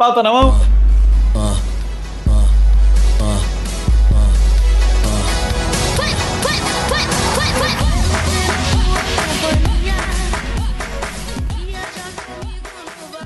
Pauta na mão.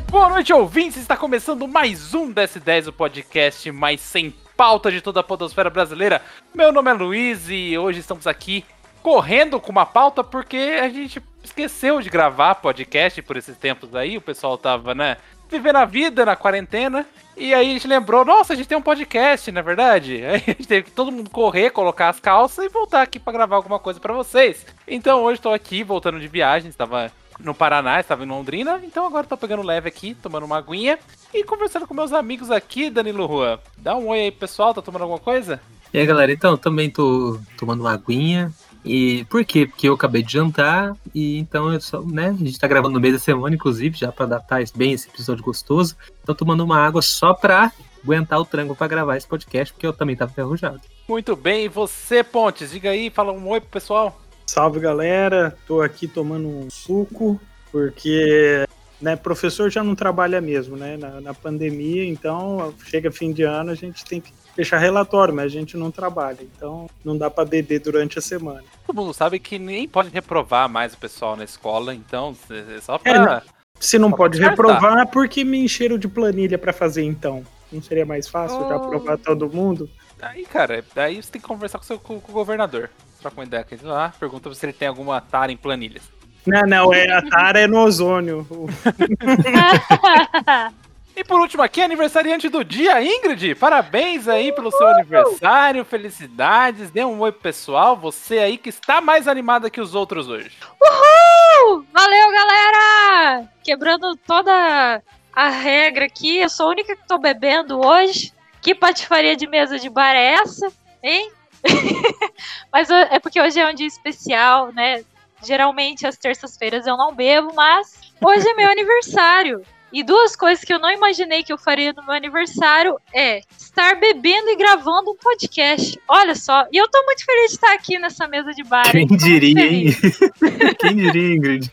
Boa noite, ouvintes! Está começando mais um DS10, o podcast mais sem pauta de toda a podosfera brasileira. Meu nome é Luiz e hoje estamos aqui correndo com uma pauta porque a gente esqueceu de gravar podcast por esses tempos aí. O pessoal tava, né, vivendo a vida na quarentena. E aí a gente lembrou, nossa, a gente tem um podcast, na é verdade. Aí a gente teve que todo mundo correr, colocar as calças e voltar aqui para gravar alguma coisa para vocês. Então hoje estou aqui voltando de viagem, estava no Paraná, estava em Londrina, então agora tô pegando leve aqui, tomando uma aguinha e conversando com meus amigos aqui, Danilo Rua. Dá um oi aí, pessoal, tá tomando alguma coisa? E aí, galera, então, também tô tomando uma aguinha. E por quê? Porque eu acabei de jantar e então eu só, né, a gente tá gravando no meio da semana, inclusive, já para datar bem esse episódio gostoso. Tô tomando uma água só pra aguentar o tranco para gravar esse podcast, porque eu também tava enferrujado. Muito bem, e você, Pontes, diga aí, fala um oi pro pessoal. Salve galera, tô aqui tomando um suco, porque né, professor já não trabalha mesmo, né? Na, na, pandemia, então chega fim de ano, a gente tem que fechar relatório, mas a gente não trabalha, então não dá para beber durante a semana. Todo mundo sabe que nem pode reprovar mais o pessoal na escola, então é só pra. É, se não pode reprovar, por que me encheram de planilha para fazer então? Não seria mais fácil oh. já aprovar todo mundo? Aí, cara, daí você tem que conversar com, seu, com, com o governador troca uma ideia com ele lá, pergunta se ele tem alguma tara em planilhas. Não, não, é, a tara é no ozônio. e por último aqui, aniversariante do dia, Ingrid. Parabéns aí pelo seu aniversário, felicidades. Dê um oi pro pessoal, você aí que está mais animada que os outros hoje. Uhul! Valeu, galera! Quebrando toda a regra aqui, eu sou a única que tô bebendo hoje. Que patifaria de mesa de bar é essa, hein? mas é porque hoje é um dia especial, né? Geralmente às terças-feiras eu não bebo, mas hoje é meu aniversário. E duas coisas que eu não imaginei que eu faria no meu aniversário é estar bebendo e gravando um podcast. Olha só, e eu tô muito feliz de estar aqui nessa mesa de bar. Quem diria, hein? Quem diria, Ingrid?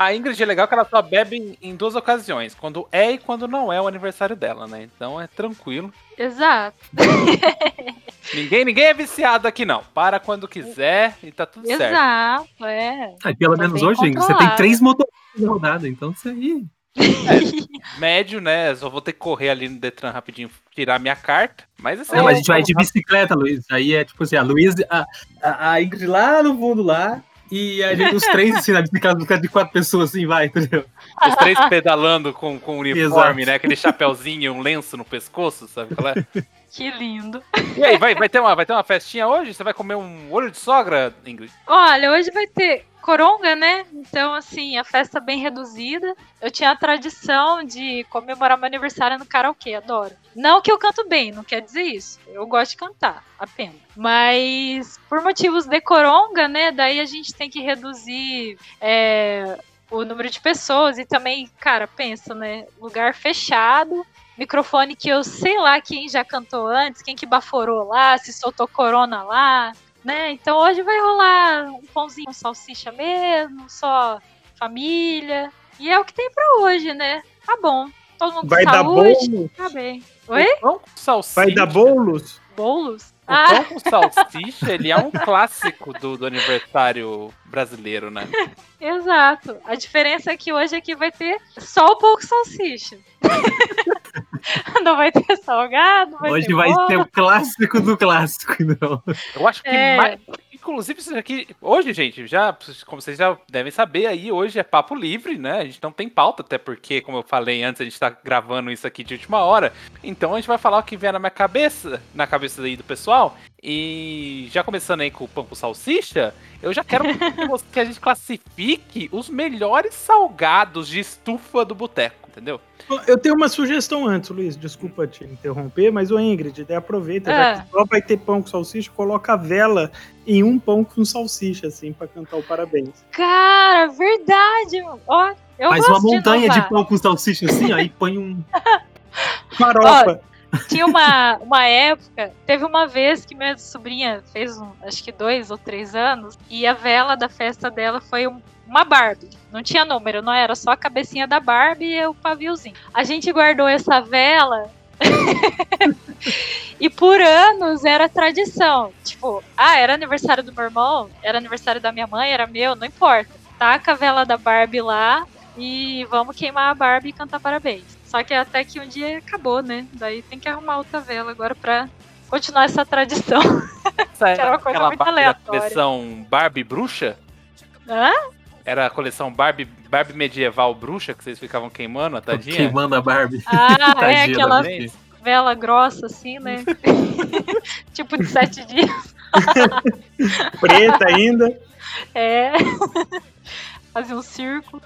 A Ingrid é legal que ela só bebe em duas ocasiões, quando é e quando não é o aniversário dela, né? Então é tranquilo. Exato. ninguém, ninguém é viciado aqui, não. Para quando quiser e tá tudo Exato, certo. Exato, é. Ah, pelo tá menos hoje, Ingrid, você tem três motores de rodada, então isso aí. É, médio, né? Só vou ter que correr ali no Detran rapidinho, tirar minha carta. Mas assim. Não, mas a gente vai de bicicleta, Luiz. Aí é tipo assim, a Luiz, a, a, a Ingrid lá no fundo lá, e a gente, os três, assim, na bicicleta de quatro pessoas, assim, vai, entendeu? Os três pedalando com, com uniforme, Exato. né? Aquele chapéuzinho, um lenço no pescoço, sabe qual é? Que lindo. E aí, vai, vai, ter uma, vai ter uma festinha hoje? Você vai comer um olho de sogra, Ingrid? Olha, hoje vai ter coronga, né? Então, assim, a festa bem reduzida. Eu tinha a tradição de comemorar meu aniversário no karaokê, adoro. Não que eu canto bem, não quer dizer isso. Eu gosto de cantar, apenas. Mas, por motivos de coronga, né? Daí a gente tem que reduzir é, o número de pessoas e também, cara, pensa, né? Lugar fechado microfone que eu sei lá quem já cantou antes, quem que baforou lá, se soltou corona lá, né? Então hoje vai rolar um pãozinho com salsicha mesmo, só família. E é o que tem para hoje, né? Tá bom. Todo mundo vai com saúde. Tá bem. Oi? Pão com salsicha. Vai dar bolos? Bolos? O ah. pão com salsicha, ele é um clássico do, do aniversário brasileiro, né? Exato. A diferença é que hoje aqui vai ter só o pão com salsicha. não vai ter salgado, vai Hoje ter vai ter o clássico do clássico, não. Eu acho que é... mais, Inclusive, isso aqui. Hoje, gente, já, como vocês já devem saber, aí hoje é papo livre, né? A gente não tem pauta, até porque, como eu falei antes, a gente tá gravando isso aqui de última hora. Então a gente vai falar o que vier na minha cabeça, na cabeça aí do pessoal. E já começando aí com o pão com salsicha, eu já quero que a gente classifique os melhores salgados de estufa do boteco, entendeu? Eu tenho uma sugestão antes, Luiz, desculpa te interromper, mas o Ingrid, aproveita, já é. que só vai ter pão com salsicha, coloca a vela em um pão com salsicha, assim, para cantar o parabéns. Cara, verdade! Ó, eu Faz uma montanha de, de, pão com salsicha assim, aí põe um. Farofa. Tinha uma, uma época, teve uma vez que minha sobrinha fez, um, acho que dois ou três anos, e a vela da festa dela foi um, uma Barbie. Não tinha número, não era só a cabecinha da Barbie e o paviozinho. A gente guardou essa vela. e por anos era tradição. Tipo, ah, era aniversário do meu irmão, era aniversário da minha mãe, era meu, não importa. Taca a vela da Barbie lá e vamos queimar a Barbie e cantar parabéns. Só que até que um dia acabou, né? Daí tem que arrumar outra vela agora pra continuar essa tradição. Essa Que era uma coisa aquela muito aleatória. coleção Barbie Bruxa? Hã? Era a coleção Barbie, Barbie medieval bruxa que vocês ficavam queimando, a tadinha? Queimando a Barbie. Ah, é Tadinha da aquela gente. vela grossa assim, né? tipo de sete dias. Preta ainda. É. Fazer um círculo.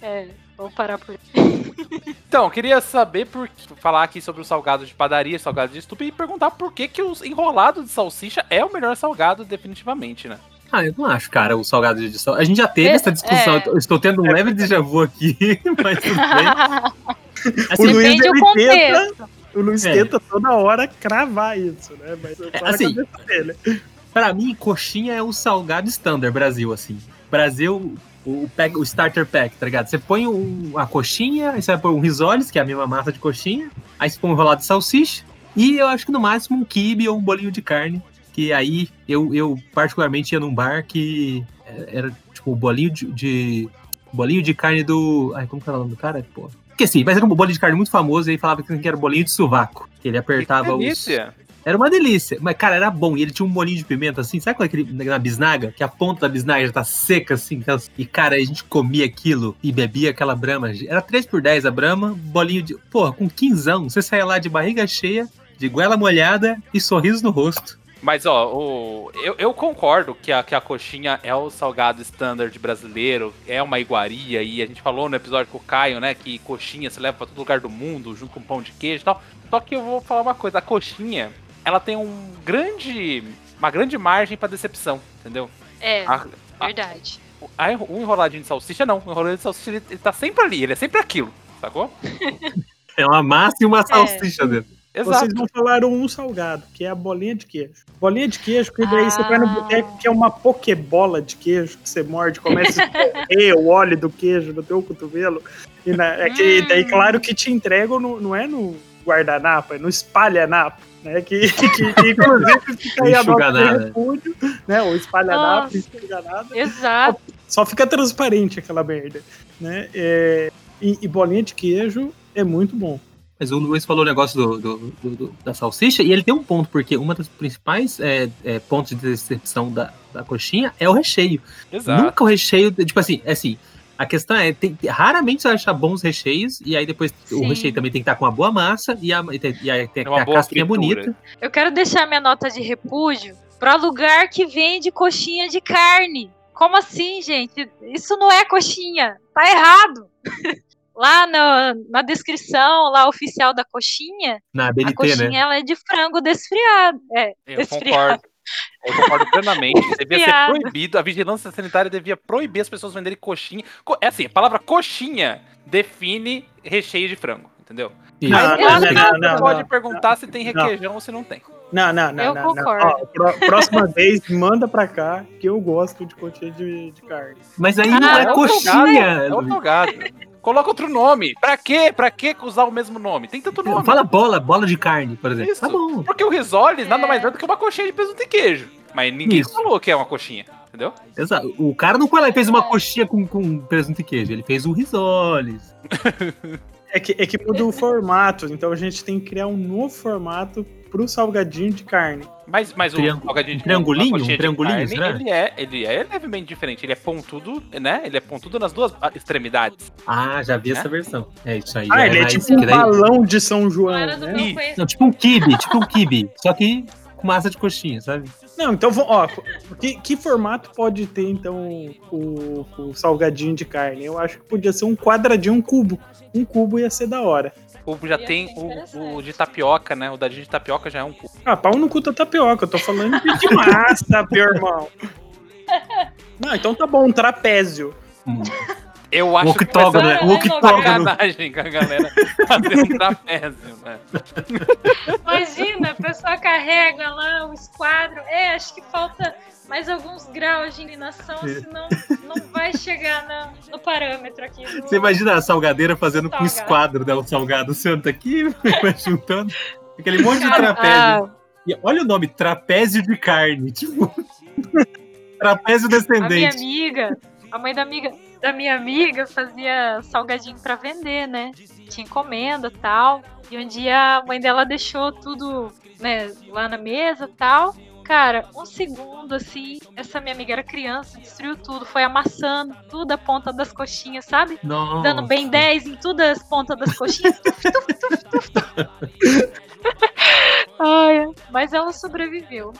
é, vou parar por aí. Então, eu queria saber por falar aqui sobre o salgado de padaria, salgado de estupe e perguntar por que, que o enrolado de salsicha é o melhor salgado, definitivamente, né? Ah, eu não acho, cara, o salgado de sal. A gente já teve É, essa discussão. é. Eu estou tendo um leve déjà vu aqui, mas tudo bem. O Assim, Luiz, Depende do ele contexto. O Luiz É. tenta toda hora cravar isso, né? Mas é só na assim. Pra mim, coxinha é o salgado standard Brasil, assim. Brasil, o, pack- o starter pack, tá ligado? Você põe um- a coxinha, aí você vai pôr um risoles, que é a mesma massa de coxinha, aí você põe um enrolado de salsicha, e eu acho que no máximo um quibe ou um bolinho de carne, que aí eu, eu particularmente ia num bar que era tipo um bolinho de, de- bolinho de carne do... Ai, como que é o nome do cara? Pô. Esqueci, mas era um bolinho de carne muito famoso, e falava que era bolinho de sovaco, que ele apertava que os... Era uma delícia. Mas, cara, era bom. E ele tinha um molinho de pimenta, assim. Sabe qual é aquele na bisnaga? Que a ponta da bisnaga já tá seca, assim. E, cara, a gente comia aquilo e bebia aquela brama. Era 3 por 10 a brama, bolinho de... Porra, com quinzão. Você saía lá de barriga cheia, de goela molhada e sorriso no rosto. Mas, ó, o, eu, eu concordo que a, que a coxinha é o salgado standard brasileiro, é uma iguaria, e a gente falou no episódio com o Caio, né, que coxinha se leva pra todo lugar do mundo, junto com pão de queijo e tal. Só que eu vou falar uma coisa, a coxinha, ela tem um grande, uma grande margem pra decepção, entendeu? É, A- verdade. a- o enroladinho de salsicha, não. O enroladinho de salsicha, ele, ele tá sempre ali, ele é sempre aquilo, sacou? É uma massa e uma salsicha dentro. Exato. Vocês não falaram um salgado, que é a bolinha de queijo. Bolinha de queijo, que daí você vai no Ah. boteco, que é uma pokebola de queijo, que você morde, começa a escorrer o óleo do queijo no teu cotovelo. E na, é que, Hum. daí, claro que te entregam, no- não é no guardanapo, é no espalhanapo. Né, que, que, que inclusive fica aí a nota de Enxuganada. repúdio, né? O espalhanapo, Nossa. enxuganada. Exato. Só fica transparente aquela merda, né? É, e, e bolinha de queijo é muito bom. Mas o Luiz falou o negócio do, do- do- do- da salsicha e ele tem um ponto, porque uma das principais é, é, pontos de decepção da, da coxinha é o recheio. Exato. Nunca o recheio, tipo assim, é assim, a questão é, tem, raramente você vai achar bons recheios, e aí depois o Sim. recheio também tem que estar com uma boa massa, e, a, e, tem- e aí tem É uma a boa casquinha bonita. Eu quero deixar minha nota de repúdio para lugar que vende coxinha de carne. Como assim, gente? Isso não é coxinha. Tá errado. Lá no- na descrição lá oficial da coxinha, Na a BNT, coxinha né? ela é de frango desfiado. É, Eu Desfriado. concordo. Eu concordo plenamente. Devia ser proibido. A vigilância sanitária devia proibir as pessoas venderem coxinha. Co- É assim, a palavra coxinha define recheio de frango, entendeu? Isso. Não, não, não, não, pode não. perguntar se tem Não. requeijão ou se não tem. Não, não, não. Eu não, não. concordo. Ó, pró- próxima vez, manda pra cá, que eu gosto de coxinha de, de carne. Mas aí Ah, não é é coxinha. É o salgado. Coloca outro nome. Pra quê? Pra que usar o mesmo nome? Tem tanto nome. Fala bola, bola de carne, por exemplo. Isso. Tá bom. Porque o risoles nada É. mais é do que uma coxinha de presunto e queijo. Mas ninguém Isso. falou que é uma coxinha, entendeu? Exato. O cara não foi lá e fez uma É. coxinha com, com presunto e queijo, ele fez um risoles. É que, é que muda o formato, então a gente tem que criar um novo formato pro salgadinho de carne. Mas, mas o salgadinho de um triangulinho? Um de triangulinho, carne, será? ele é, ele é levemente diferente. Ele é pontudo, né? Ele é pontudo nas duas ah, extremidades. Ah, já vi Né? essa versão. É isso aí. Ah, já ele é tipo um balão de São João, né? Não, tipo um kibe, tipo um kibe. Só que com massa de coxinha, sabe? Não, então, ó, que, que formato pode ter, então, o, o salgadinho de carne? Eu acho que podia ser um quadradinho, um cubo. Um cubo ia ser da hora. O já tem o, o de tapioca, né? O dadinho de tapioca já é um cubo. Ah, pau no cu da tapioca, eu tô falando de, de massa, meu irmão. Não, então tá bom, um trapézio. Hum. Eu acho que octógono, começa né? O octógono. sacanagem com a galera fazer um trapézio, né? Imagina, a pessoa carrega lá o esquadro. É, acho que falta mais alguns graus de inclinação, senão não vai chegar na- no parâmetro aqui. do- Você imagina a salgadeira fazendo com o Salgado. esquadro, né? O salgado senta aqui, vai juntando. Aquele monte de Ah, trapézio. E olha o nome, trapézio de carne. Tipo, trapézio a minha descendente. amiga, a mãe da amiga da minha amiga fazia salgadinho pra vender, né? Tinha encomenda tal. E um dia a mãe dela deixou tudo, né, lá na mesa tal. Cara, um segundo assim, essa minha amiga era criança, destruiu tudo, foi amassando tudo a ponta das coxinhas, sabe? Nossa. Dando bem 10 em todas as pontas das coxinhas. Tuf, tuf, tuf, tuf, tuf. Ai, mas ela sobreviveu.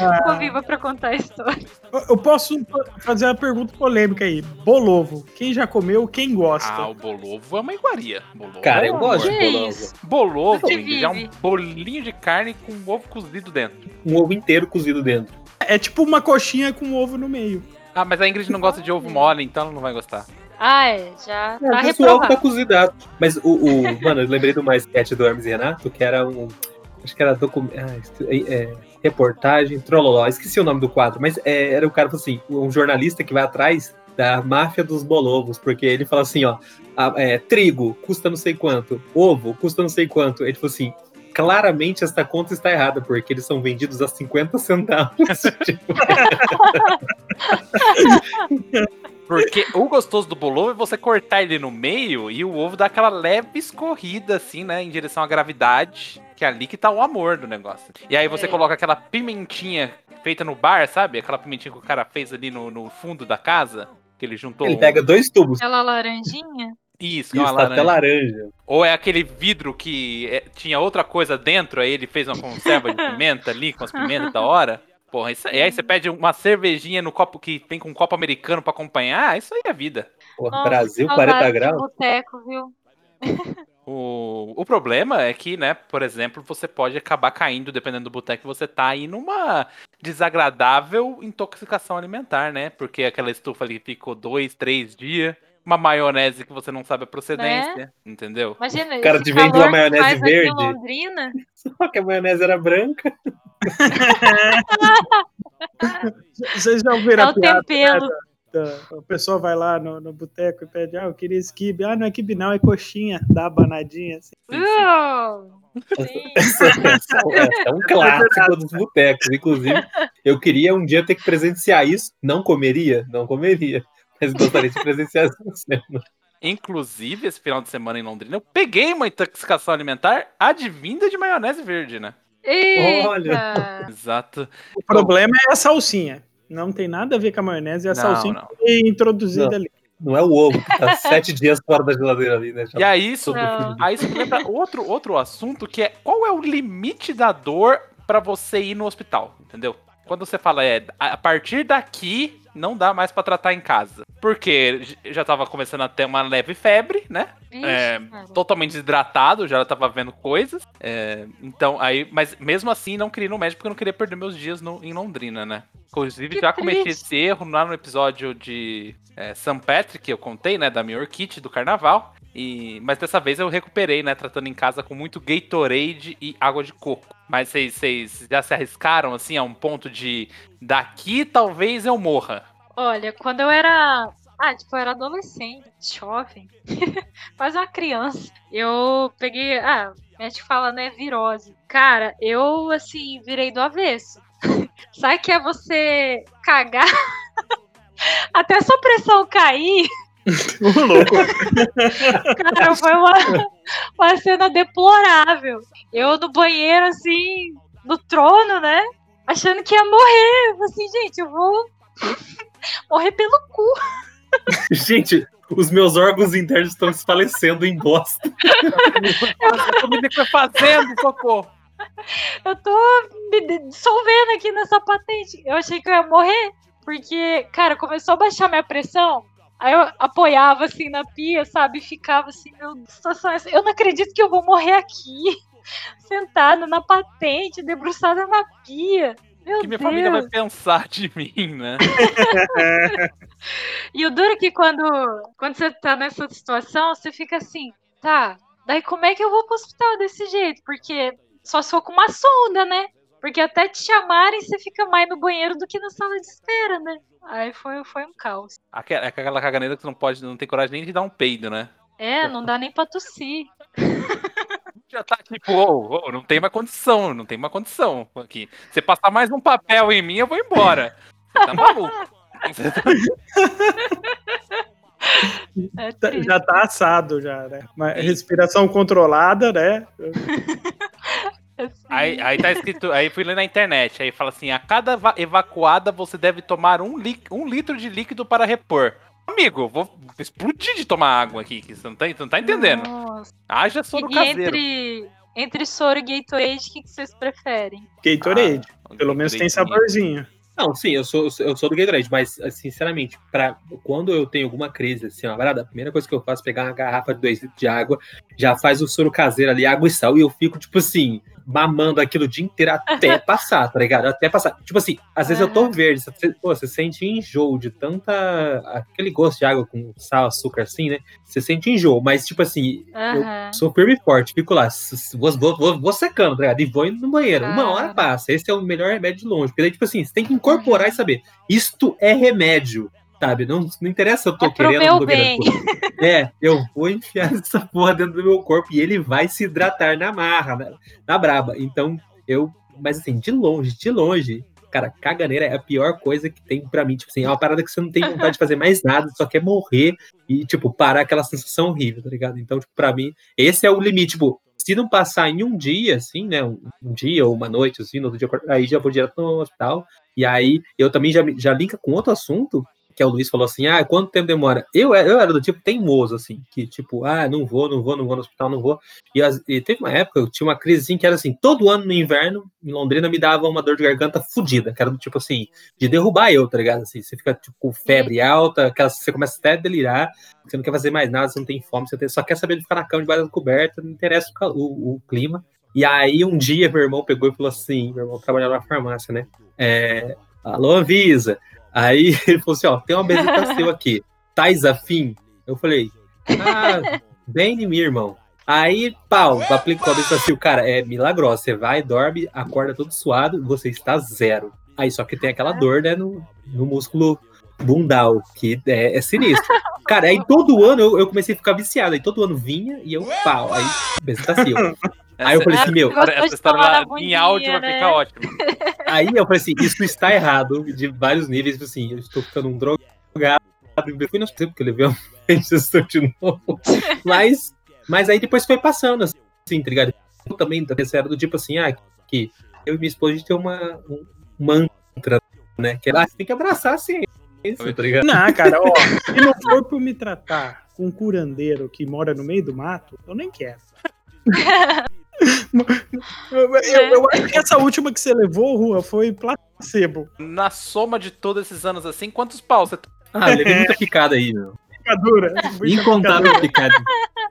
Ah. Ficou viva pra contar a história. Eu- posso fazer uma pergunta polêmica aí. Bolovo. Quem já comeu, quem gosta? Ah, o bolovo é uma iguaria. Bolovo Cara, é eu um gosto de bolovo. Bolovo, é um bolinho de carne com ovo cozido dentro. Um ovo inteiro cozido dentro. É tipo uma coxinha com ovo no meio. Ah, mas a Ingrid não gosta de ovo mole, então ela não vai gostar. Ah, é, já tá É, o ovo reprovado. tá cozidado. Mas o, o- Mano, eu lembrei de uma sketch do Hermes e Renato, que era um. Acho que era docu- ah, é, é, reportagem, trololó. Esqueci o nome do quadro, mas é, era o cara assim, um jornalista que vai atrás da máfia dos bolovos, porque ele fala assim, ó, a- é, trigo custa não sei quanto, ovo custa não sei quanto. Ele falou assim, claramente esta conta está errada, porque eles são vendidos a 50 centavos. Tipo, Porque o gostoso do bolovo é você cortar ele no meio e o ovo dá aquela leve escorrida, assim, né? Em direção à gravidade. Que é ali que tá o amor do negócio. E aí você É. coloca aquela pimentinha feita no bar, sabe? Aquela pimentinha que o cara fez ali no, no fundo da casa. Que ele juntou. ele um- pega dois tubos. Aquela laranjinha. Isso, que é Isso, uma tá até laranja. laranja. Ou é aquele vidro que é, tinha outra coisa dentro, aí ele fez uma conserva de pimenta ali, com as pimentas da hora. Porra, isso, e aí você pede uma cervejinha no copo que vem com um copo americano pra acompanhar, ah, isso aí é vida. Pô, Nossa, Brasil, saudades 40 de graus. boteco, viu? O, o problema é que, né, por exemplo, você pode acabar caindo, dependendo do boteco que você tá, aí numa desagradável intoxicação alimentar, né? Porque aquela estufa ali ficou dois, três dias, uma maionese que você não sabe a procedência, entendeu? Imagina, O cara te vende uma maionese verde. Londrina. Só que a maionese era branca. Vocês já ouviram É a o piada? tempero. Da- A pessoa vai lá no, no boteco e pede, ah, eu queria esse quibe. Ah, não é quibe não, é coxinha. Dá banadinha assim. Essa é um clássico dos botecos. Inclusive, eu queria um dia ter que presenciar isso. Não comeria? Não comeria. Mas gostaria de presenciar essa cena. Inclusive, esse final de semana em Londrina, eu peguei uma intoxicação alimentar advinda de maionese verde, né? Eita. Olha. Exato. O problema é a salsinha. Não tem nada a ver com a maionese, é a Não, salsinha não. que foi introduzida Não. ali. Não é o ovo que tá sete dias fora da geladeira ali, né? Já E aí isso, aí isso lembra outro, outro assunto que é qual é o limite da dor pra você ir no hospital, entendeu? Quando você fala, é, a partir daqui não dá mais pra tratar em casa. Porque já tava começando a ter uma leve febre, né? Vixe, É. Totalmente desidratado, já tava vendo coisas. É, então, aí, mas mesmo assim não queria ir no médico porque eu não queria perder meus dias no- em Londrina, né? Inclusive, Que já cometi triste. esse erro lá no episódio de é, St. Patrick, que eu contei, né? Da minha orquídea do carnaval. E, mas dessa vez eu recuperei, né? Tratando em casa com muito Gatorade e água de coco. Mas vocês- já se arriscaram, assim, a um ponto de daqui talvez eu morra. Olha, quando eu era. Ah, tipo, eu era adolescente, jovem, quase uma criança. Eu peguei. Ah, a gente fala, né, virose. Cara, eu, assim, virei do avesso. Sabe que é você cagar até sua pressão cair? Ô, louco. Cara, foi uma, uma cena deplorável. Eu no banheiro, assim, no trono, né? Achando que ia morrer. Assim, gente, eu vou morrer pelo cu. Gente, os meus órgãos internos estão se falecendo em bosta. Eu tô me fazendo, socorro. Eu tô me dissolvendo aqui nessa patente. Eu achei que eu ia morrer. Porque, cara, começou a baixar minha pressão. Aí eu apoiava assim na pia, sabe? E ficava assim, meu situação é essa? Eu não acredito que eu vou morrer aqui. Sentada na patente, debruçada na pia. Meu que minha Deus. família vai pensar de mim, né? E o duro é que quando, quando você tá nessa situação, você fica assim, tá, daí como é que eu vou pro hospital desse jeito? Porque só se for com uma sonda, né? Porque até te chamarem, você fica mais no banheiro do que na sala de espera, né? Aí foi, foi um caos. Aquela, aquela caganeira que você não pode, não tem coragem nem de dar um peido, né? É, não dá nem pra tossir. Já tá tipo, ô, ô, não tem mais condição, não tem mais condição aqui. Você passar mais um papel em mim, eu vou embora. Você tá maluco? É Tá-. Já tá assado, já, né? Mas respiração controlada, né? assim. Aí, aí tá escrito, aí fui ler na internet, aí fala assim, a cada eva- evacuada você deve tomar um, li- um litro de líquido para repor. Amigo, vou explodir de tomar água aqui, que você não tá, você não tá entendendo. Nossa. Haja soro E caseiro. entre, entre soro e Gatorade, o que, que vocês preferem? Gatorade. Ah, Pelo menos tem Gatorade. saborzinho. Não, sim, eu sou, eu sou do Gatorade, mas, sinceramente, pra, quando eu tenho alguma crise, assim, uma parada, a primeira coisa que eu faço é pegar uma garrafa de 2 litros de água, já faz o soro caseiro ali, água e sal, e eu fico, tipo assim, mamando aquilo o dia inteiro até passar, tá ligado? Até passar. Tipo assim, às vezes eu tô verde, você, pô, você sente enjoo de tanta. aquele gosto de água com sal, açúcar, assim, né? Você sente enjoo, mas, tipo assim, eu sou firme e forte, fico lá, vou, vou, vou, vou secando, tá ligado? E vou indo no banheiro. Uma hora passa. Esse é o melhor remédio de longe. Porque daí, tipo assim, você tem que incorporar e saber. Isto é remédio, sabe? Não, não interessa se eu tô É querendo meu bem. É, eu vou enfiar essa porra dentro do meu corpo e ele vai se hidratar na marra, na, na braba. Então, eu. Mas assim, de longe, de longe. Cara, caganeira é a pior coisa que tem pra mim. Tipo assim, é uma parada que você não tem vontade de fazer mais nada, só quer morrer e, tipo, parar aquela sensação horrível, tá ligado? Então, tipo, pra mim, esse é o limite. Tipo, se não passar em um dia, assim, né? Um, um dia ou uma noite, assim, no outro dia, aí já vou direto no hospital. E aí, eu também já, já linka com outro assunto, que é o Luiz falou assim, ah, quanto tempo demora? Eu, eu era do tipo teimoso, assim, que tipo, ah, não vou, não vou, não vou no hospital, não vou. E, as- e teve uma época, eu tinha uma crise assim, que era assim, todo ano no inverno, em Londrina, me dava uma dor de garganta fodida, que era do tipo assim, de derrubar eu, tá ligado? Assim, você fica tipo, com febre alta, aquela, você começa até a delirar, você não quer fazer mais nada, você não tem fome, você tem- só quer saber de ficar na cama debaixo da coberta, não interessa o, o- o clima. E aí, um dia, meu irmão pegou e falou assim: meu irmão trabalhava na farmácia, né? É, Alô, Avisa. Aí ele falou assim: ó, tem uma bezetacil aqui. Tais afim? Eu falei: ah, bem em mim, irmão. Aí, pau, aplicou a bezetacil. Cara, é milagrosa. Você vai, dorme, acorda todo suado, você está zero. Aí só que tem aquela dor, né, no, no músculo bundal, que é, é sinistro. Cara, aí todo ano eu, eu comecei a ficar viciado. Aí todo ano vinha e eu, pau, aí bezetacil. Aí eu falei assim, meu, Gostou essa história lá em bundinha, áudio vai né? ficar ótimo. Aí eu falei assim, isso está errado de vários níveis, assim, eu estou ficando um drogado, eu fui no hospital porque eu levei uma injeção de novo, mas, mas aí depois foi passando, assim, tá ligado? Eu também era do tipo assim, ah, que eu e minha esposa a gente tem uma, um mantra, né, que é, ah, você tem que abraçar a ciência, tá ligado? Não, cara, ó, se não for por me tratar com um curandeiro que mora no meio do mato, eu nem quero. Eu, eu- eu acho que essa última que você levou, Rua, foi placebo. Na soma de todos esses anos assim, quantos pau você Ah, eu levei muita picada aí, meu. Picadura. Incontável picada.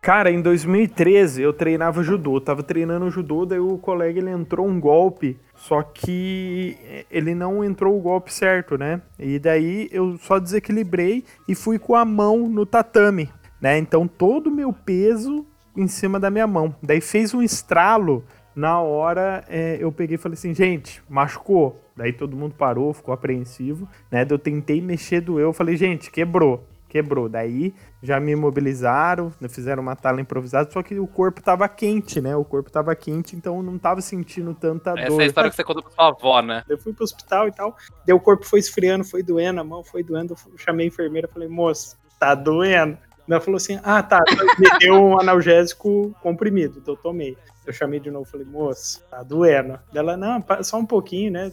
Cara, em 2013 eu treinava judô. Tava treinando judô, daí o colega ele entrou um golpe, só que ele não entrou o golpe certo, né? E daí eu só desequilibrei e fui com a mão no tatame, né? Então todo o meu peso em cima da minha mão. Daí fez um estralo. Na hora é, eu peguei e falei assim, gente, machucou. Daí todo mundo parou, ficou apreensivo, né? Daí eu tentei mexer, doeu. Eu falei, gente, quebrou quebrou. Daí já me imobilizaram, né, fizeram uma tala improvisada, só que o corpo tava quente, né? O corpo tava quente, então eu não tava sentindo tanta Essa dor. é a história que você contou pra sua avó, né? Eu fui pro hospital e tal, daí o corpo foi esfriando, foi doendo, a mão foi doendo, eu chamei a enfermeira, falei, moça, tá doendo? Ela falou assim, ah, tá, me deu um analgésico comprimido, então eu tomei. Eu chamei de novo, falei, moça, tá doendo. Ela, não, só um pouquinho, né?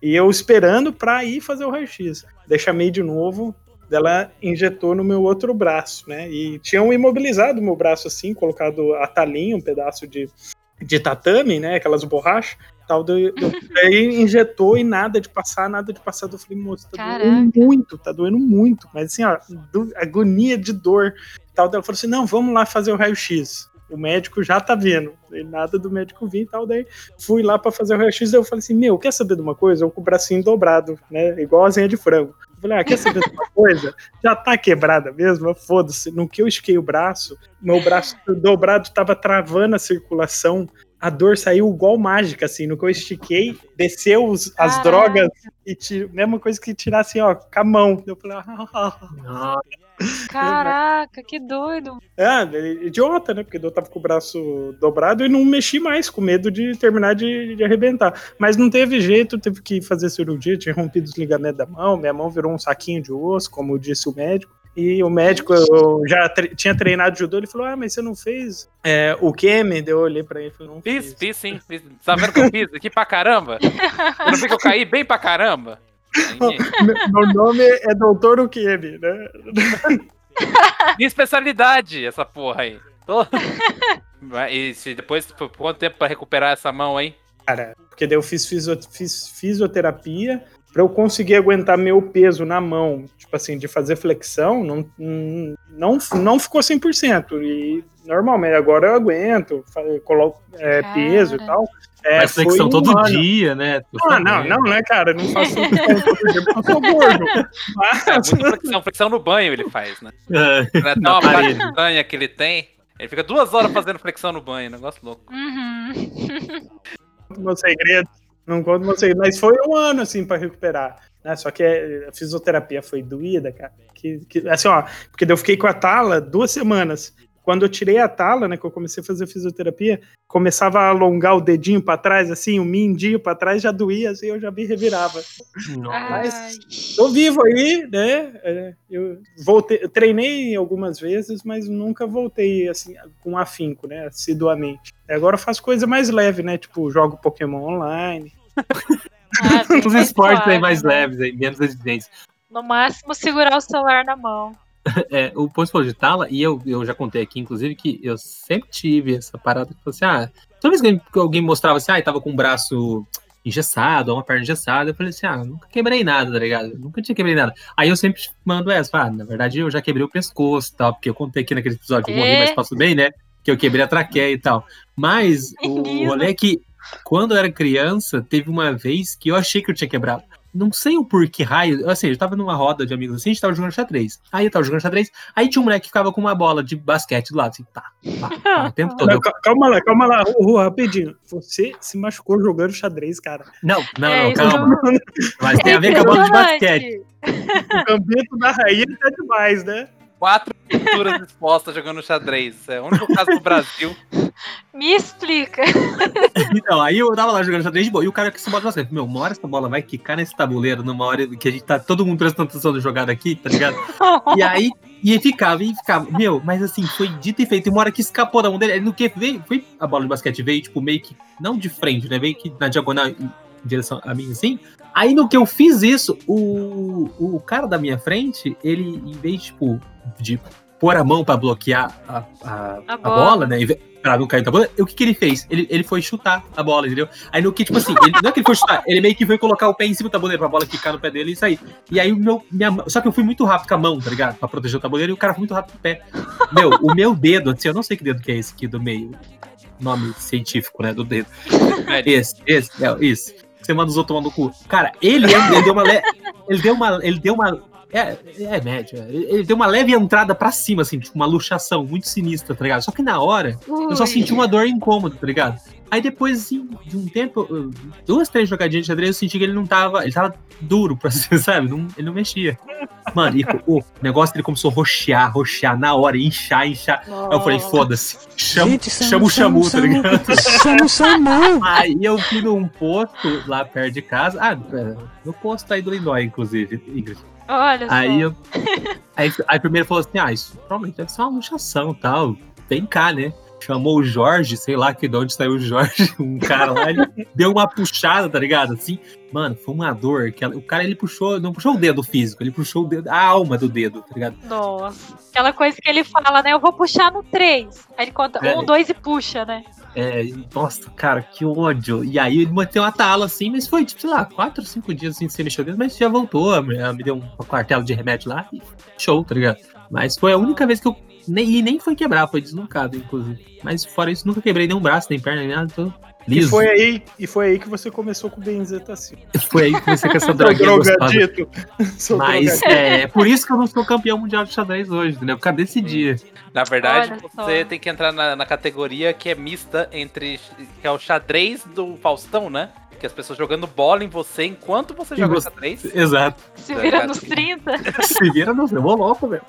E eu esperando pra ir fazer o raio-x. Daí chamei de novo, ela injetou no meu outro braço, né? E tinham imobilizado o meu braço assim, colocado a talinha, um pedaço de, de tatame, né? Aquelas borrachas tal. daí- Aí injetou e nada de passar, nada de passar. Eu falei, moço, tá doendo Caraca. muito, tá doendo muito. Mas assim, ó, do- agonia de dor. Tal. Daí Ela falou assim: não, vamos lá fazer o raio-x. o médico já tá vendo. E nada do médico vir e tal. Daí fui lá pra fazer o raio-x. Daí eu falei assim: Meu, quer saber de uma coisa? Eu com o bracinho dobrado, né? Igual a asinha de frango. Eu falei: Ah, quer saber de uma coisa? Já tá quebrada mesmo? Foda-se. No que eu estiquei o braço, meu braço dobrado tava travando a circulação. A dor saiu igual mágica, assim. No que eu estiquei, desceu os- as Caraca. drogas e tirou. Mesma coisa que tirar assim, ó, com a mão. Eu falei: ah, Caraca, que doido. É, idiota, né? Porque eu tava com o braço dobrado e não mexi mais, com medo de terminar de, de arrebentar. Mas não teve jeito, teve que fazer cirurgia, tinha rompido os ligamentos da mão, minha mão virou um saquinho de osso, como disse o médico. E o médico, eu já tre- tinha treinado judô, ele falou: Ah, mas você não fez é, o? Daí Eu olhei pra ele e falei: Não Fiz, fiz. fiz sim. Fiz. Tá vendo que eu fiz aqui pra caramba? Você não viu que eu caí bem pra caramba? Meu nome é Doutor Ukemi, né? Minha especialidade, essa porra aí. Tô... E se depois, por quanto tempo pra recuperar essa mão aí? Cara, porque daí eu fiz fisioterapia pra eu conseguir aguentar meu peso na mão, tipo assim, de fazer flexão, não, não, não ficou 100%. E normalmente agora eu aguento, coloco é, peso e tal. É, faz flexão foi um todo dia, né? Ah, não, não, né, cara? Não faço flexão todo dia porque eu sou gordo. É, Mas, muita flexão, flexão no banho ele faz, né? É, na uma parte parede. estranha que ele tem. Ele fica duas horas fazendo flexão no banho, negócio louco. Uhum. meu segredo. Não conto segredo. Mas foi um ano, assim, pra recuperar. Né? Só que a fisioterapia foi doída, cara. Que, que- assim, ó, porque eu fiquei com a tala duas semanas. Quando eu tirei a tala, né, que eu comecei a fazer fisioterapia, começava a alongar o dedinho pra trás, assim, o mindinho pra trás já doía, assim, eu já me revirava. Ai. Tô vivo aí, né? é, Eu voltei, eu treinei algumas vezes, mas nunca voltei assim com afinco, né? Assiduamente. E Agora eu faço coisa mais leve, né? Tipo, jogo Pokémon online. Ah, Os esportes aí mais né? leves, aí, menos exigentes. No máximo, segurar o celular na mão. É, o Ponce falou de tala, e eu, eu já contei aqui, inclusive, que eu sempre tive essa parada que assim: ah, toda vez que alguém- mostrava assim, ah, tava com o braço engessado, ou uma perna engessada, eu falei assim: ah, nunca quebrei nada, tá ligado? Nunca tinha quebrei nada. Aí eu sempre mando essa, ah, na verdade eu já quebrei o pescoço e tal, porque eu contei aqui naquele episódio que eu morri, É. mas passo bem, né? Que eu quebrei a traqueia e tal. Mas o Menino. rolê é que quando eu era criança, teve uma vez que eu achei que eu tinha quebrado. Não sei o porquê raio. Assim, eu tava numa roda de amigos assim, a gente tava jogando xadrez. Aí eu tava jogando xadrez, aí tinha um moleque que ficava com uma bola de basquete do lado, assim, tá, tá, tá, o tempo todo. Não, calma lá, calma lá, Ô, Rô, rapidinho. Você se machucou jogando xadrez, cara. não, não, É, não, calma. Mas tem a ver com a bola de basquete. O gambito da rainha tá demais, né? Quatro culturas expostas jogando xadrez. É o único caso do Brasil. Me explica. Então, aí eu tava lá jogando xadrez de boa, e o cara que se bota basquete. Meu, uma hora essa bola vai quicar nesse tabuleiro, numa hora que a gente tá todo mundo prestando atenção no jogada aqui, tá ligado? E aí, e ficava, e ficava. Meu, mas assim, foi dito e feito. E uma hora que escapou da mão dele, no que veio, foi a bola de basquete veio, tipo, meio que, não de frente, né? Veio que na diagonal, em direção a mim, assim. Aí no que eu fiz isso, o, o cara da minha frente, ele, em vez, tipo, de pôr a mão pra bloquear a, a, A a bola. bola, né? Pra não cair na bola, o que, que ele fez? Ele, ele foi chutar a bola, entendeu? Aí no que, tipo assim, ele, não é que ele foi chutar, ele meio que foi colocar o pé em cima do tabuleiro pra bola quicar no pé dele e sair. E aí o meu. Minha, só que eu fui muito rápido com a mão, tá ligado? Pra proteger o tabuleiro e o cara foi muito rápido com o pé. Meu, o meu dedo, assim, eu não sei que dedo que é esse aqui do meio. Nome científico, né? Do dedo. Esse, esse, é, isso. Outros tomar no cu. Cara, ele, ele deu uma. le- Ele deu uma. Ele deu uma. É, é médio. é. Ele deu uma leve entrada pra cima, assim, tipo, uma luxação muito sinistra, tá ligado? Só que na hora, eu só Ui. senti uma dor incômoda, tá ligado? Aí depois, assim, de um tempo, duas, três jogadinhas de xadrez, eu senti que ele não tava. Ele tava duro pra você, sabe? Não- ele não mexia. Mano, e o negócio dele começou a roxear, roxear na hora, inchar, inchar. Aí eu falei, foda-se, chama, Gente, chama o Xamu, tá ligado? Chama o Samu. Aí eu fui num posto lá perto de casa. Ah, é, no posto aí do Lindóia, inclusive, Ingrid. Olha só. Aí eu. Aí, aí primeiro falou assim: ah, isso provavelmente deve ser uma luxação e tal. Vem cá, né? Chamou o Jorge, sei lá que de onde saiu o Jorge, um cara lá, ele deu uma puxada, tá ligado? Assim, mano, foi uma dor. Que ela- o cara ele puxou, não puxou o dedo físico, ele puxou o dedo, a alma do dedo, tá ligado? Nossa. Aquela coisa que ele fala, né? Eu vou puxar no 3. Aí ele conta É. um, dois e puxa, né? É, nossa, cara, que ódio. E aí ele manteve uma tala assim, mas foi, tipo, sei lá, quatro, cinco dias assim, sem mexer o dedo, mas já voltou. Me deu um quartelo de remédio lá e show, tá ligado? Mas foi a única vez que eu Nem, e nem foi quebrar, foi deslocado, inclusive. Mas fora isso, nunca quebrei nenhum braço, nem perna, nem nada. Tô E liso. foi aí, e foi aí que você começou com o benzetacil. Foi aí que comecei com essa droguinha drogadito. Mas drogadito. é por isso que eu não sou campeão mundial de xadrez hoje, entendeu? Por causa desse dia. Na verdade, Olha só. você tem que entrar na, na categoria que é mista entre. que é o xadrez do Faustão, né? Que as pessoas jogando bola em você enquanto você E joga você- xadrez. Exato. Se vira ligado? nos 30. Se vira no seu louco, velho.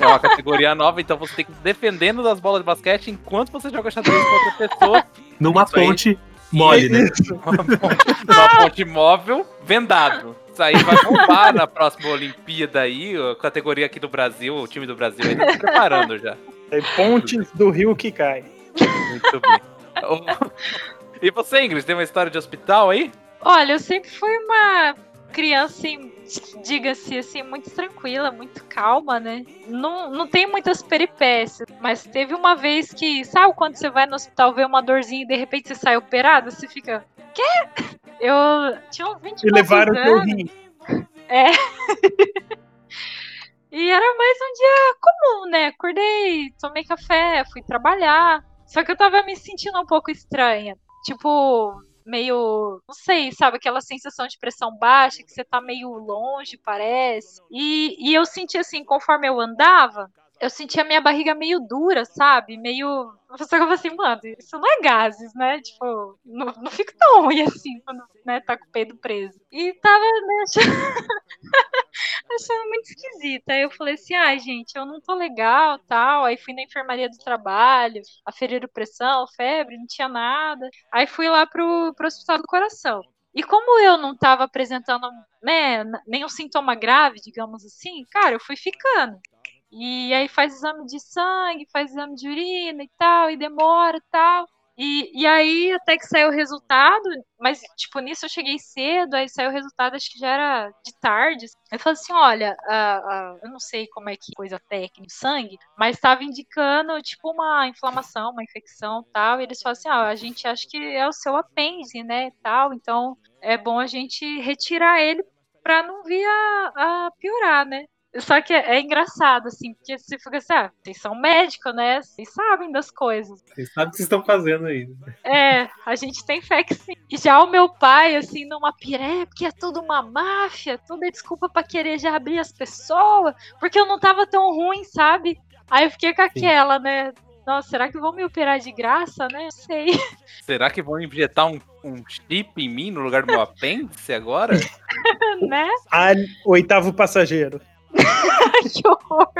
É uma categoria nova, então você tem que ir defendendo das bolas de basquete enquanto você joga xadrez com outra pessoa. Numa Isso aí. ponte mole, né? Numa ponte, numa ponte móvel, vendado. Isso aí vai bombar na próxima Olimpíada aí, a categoria aqui do Brasil, o time do Brasil aí tá se preparando já. É pontes do rio que cai. Muito bem. E você, Ingrid, tem uma história de hospital aí? Olha, eu sempre fui uma criança, assim, diga-se assim, muito tranquila, muito calma, né? Não, não tem muitas peripécias, mas teve uma vez que, sabe quando você vai no hospital ver uma dorzinha e de repente você sai operado? Você fica, quê? Eu tinha uns 20 E levaram o poucos teu anos. rim. E era mais um dia comum, né? Acordei, tomei café, fui trabalhar. Só que eu tava me sentindo um pouco estranha. Tipo, meio. Não sei, sabe? Aquela sensação de pressão baixa, que você tá meio longe, parece. E, e eu senti assim, conforme eu andava, eu sentia minha barriga meio dura, sabe? Meio. Eu falei assim, mano, isso não é gases, né? Tipo, não, não fico tão ruim assim quando né, tá com o peito preso. E tava, né, achando, achando muito esquisita. Aí eu falei assim, ai, gente, eu não tô legal tal. Aí fui na enfermaria do trabalho, aferiram pressão, febre, não tinha nada. Aí fui lá pro, pro hospital do coração. E como eu não tava apresentando né, nenhum sintoma grave, digamos assim, cara, eu fui ficando. E aí faz exame de sangue, faz exame de urina e tal, e demora e tal. E, e aí até que saiu o resultado, mas tipo, nisso eu cheguei cedo, aí saiu o resultado, acho que já era de tarde. Eu falei assim, olha, eu não sei como é que coisa técnica, sangue, mas estava indicando tipo uma inflamação, uma infecção tal, e eles falaram assim, ah, a gente acha que é o seu apêndice, né, tal, então é bom a gente retirar ele para não vir a, a piorar, né? Só que é, é engraçado, assim, porque você fica assim, ah, vocês são médicos, né? Vocês sabem das coisas. Vocês sabem o que vocês estão fazendo aí. É, a gente tem fé que sim. E já o meu pai, assim, numa piré, porque é tudo uma máfia, tudo é desculpa pra querer já abrir as pessoas, porque eu não tava tão ruim, sabe? Aí eu fiquei com aquela, né? Nossa, será que vão me operar de graça, né? Não sei. Será que vão injetar um, um chip em mim no lugar do meu apêndice agora? né? Ah, oitavo passageiro. que horror.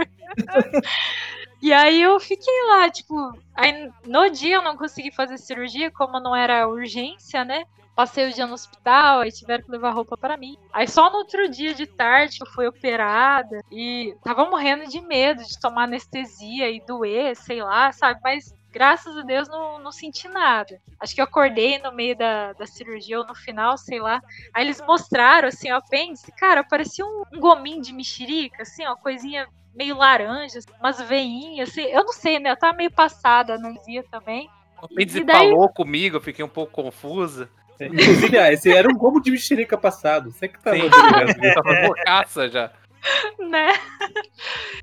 E aí eu fiquei lá, tipo, aí no dia eu não consegui fazer cirurgia, como não era urgência, né? Passei o dia no hospital, aí tiveram que levar roupa para mim. Aí só no outro dia de tarde eu fui operada e tava morrendo de medo de tomar anestesia e doer, sei lá, sabe? Mas graças a Deus não, não senti nada. Acho que eu acordei no meio da, da cirurgia ou no final, sei lá. Aí eles mostraram assim o apêndice, cara, parecia um, um gominho de mexerica, assim, uma coisinha meio laranja, umas veinhas, assim. Eu não sei, né? Eu tava meio passada, não via também. O apêndice daí- falou comigo, eu fiquei um pouco confusa. Inclusive, ah, esse era um combo de mexerica passado. Você que tá Sim, eu tava loucaça já. né?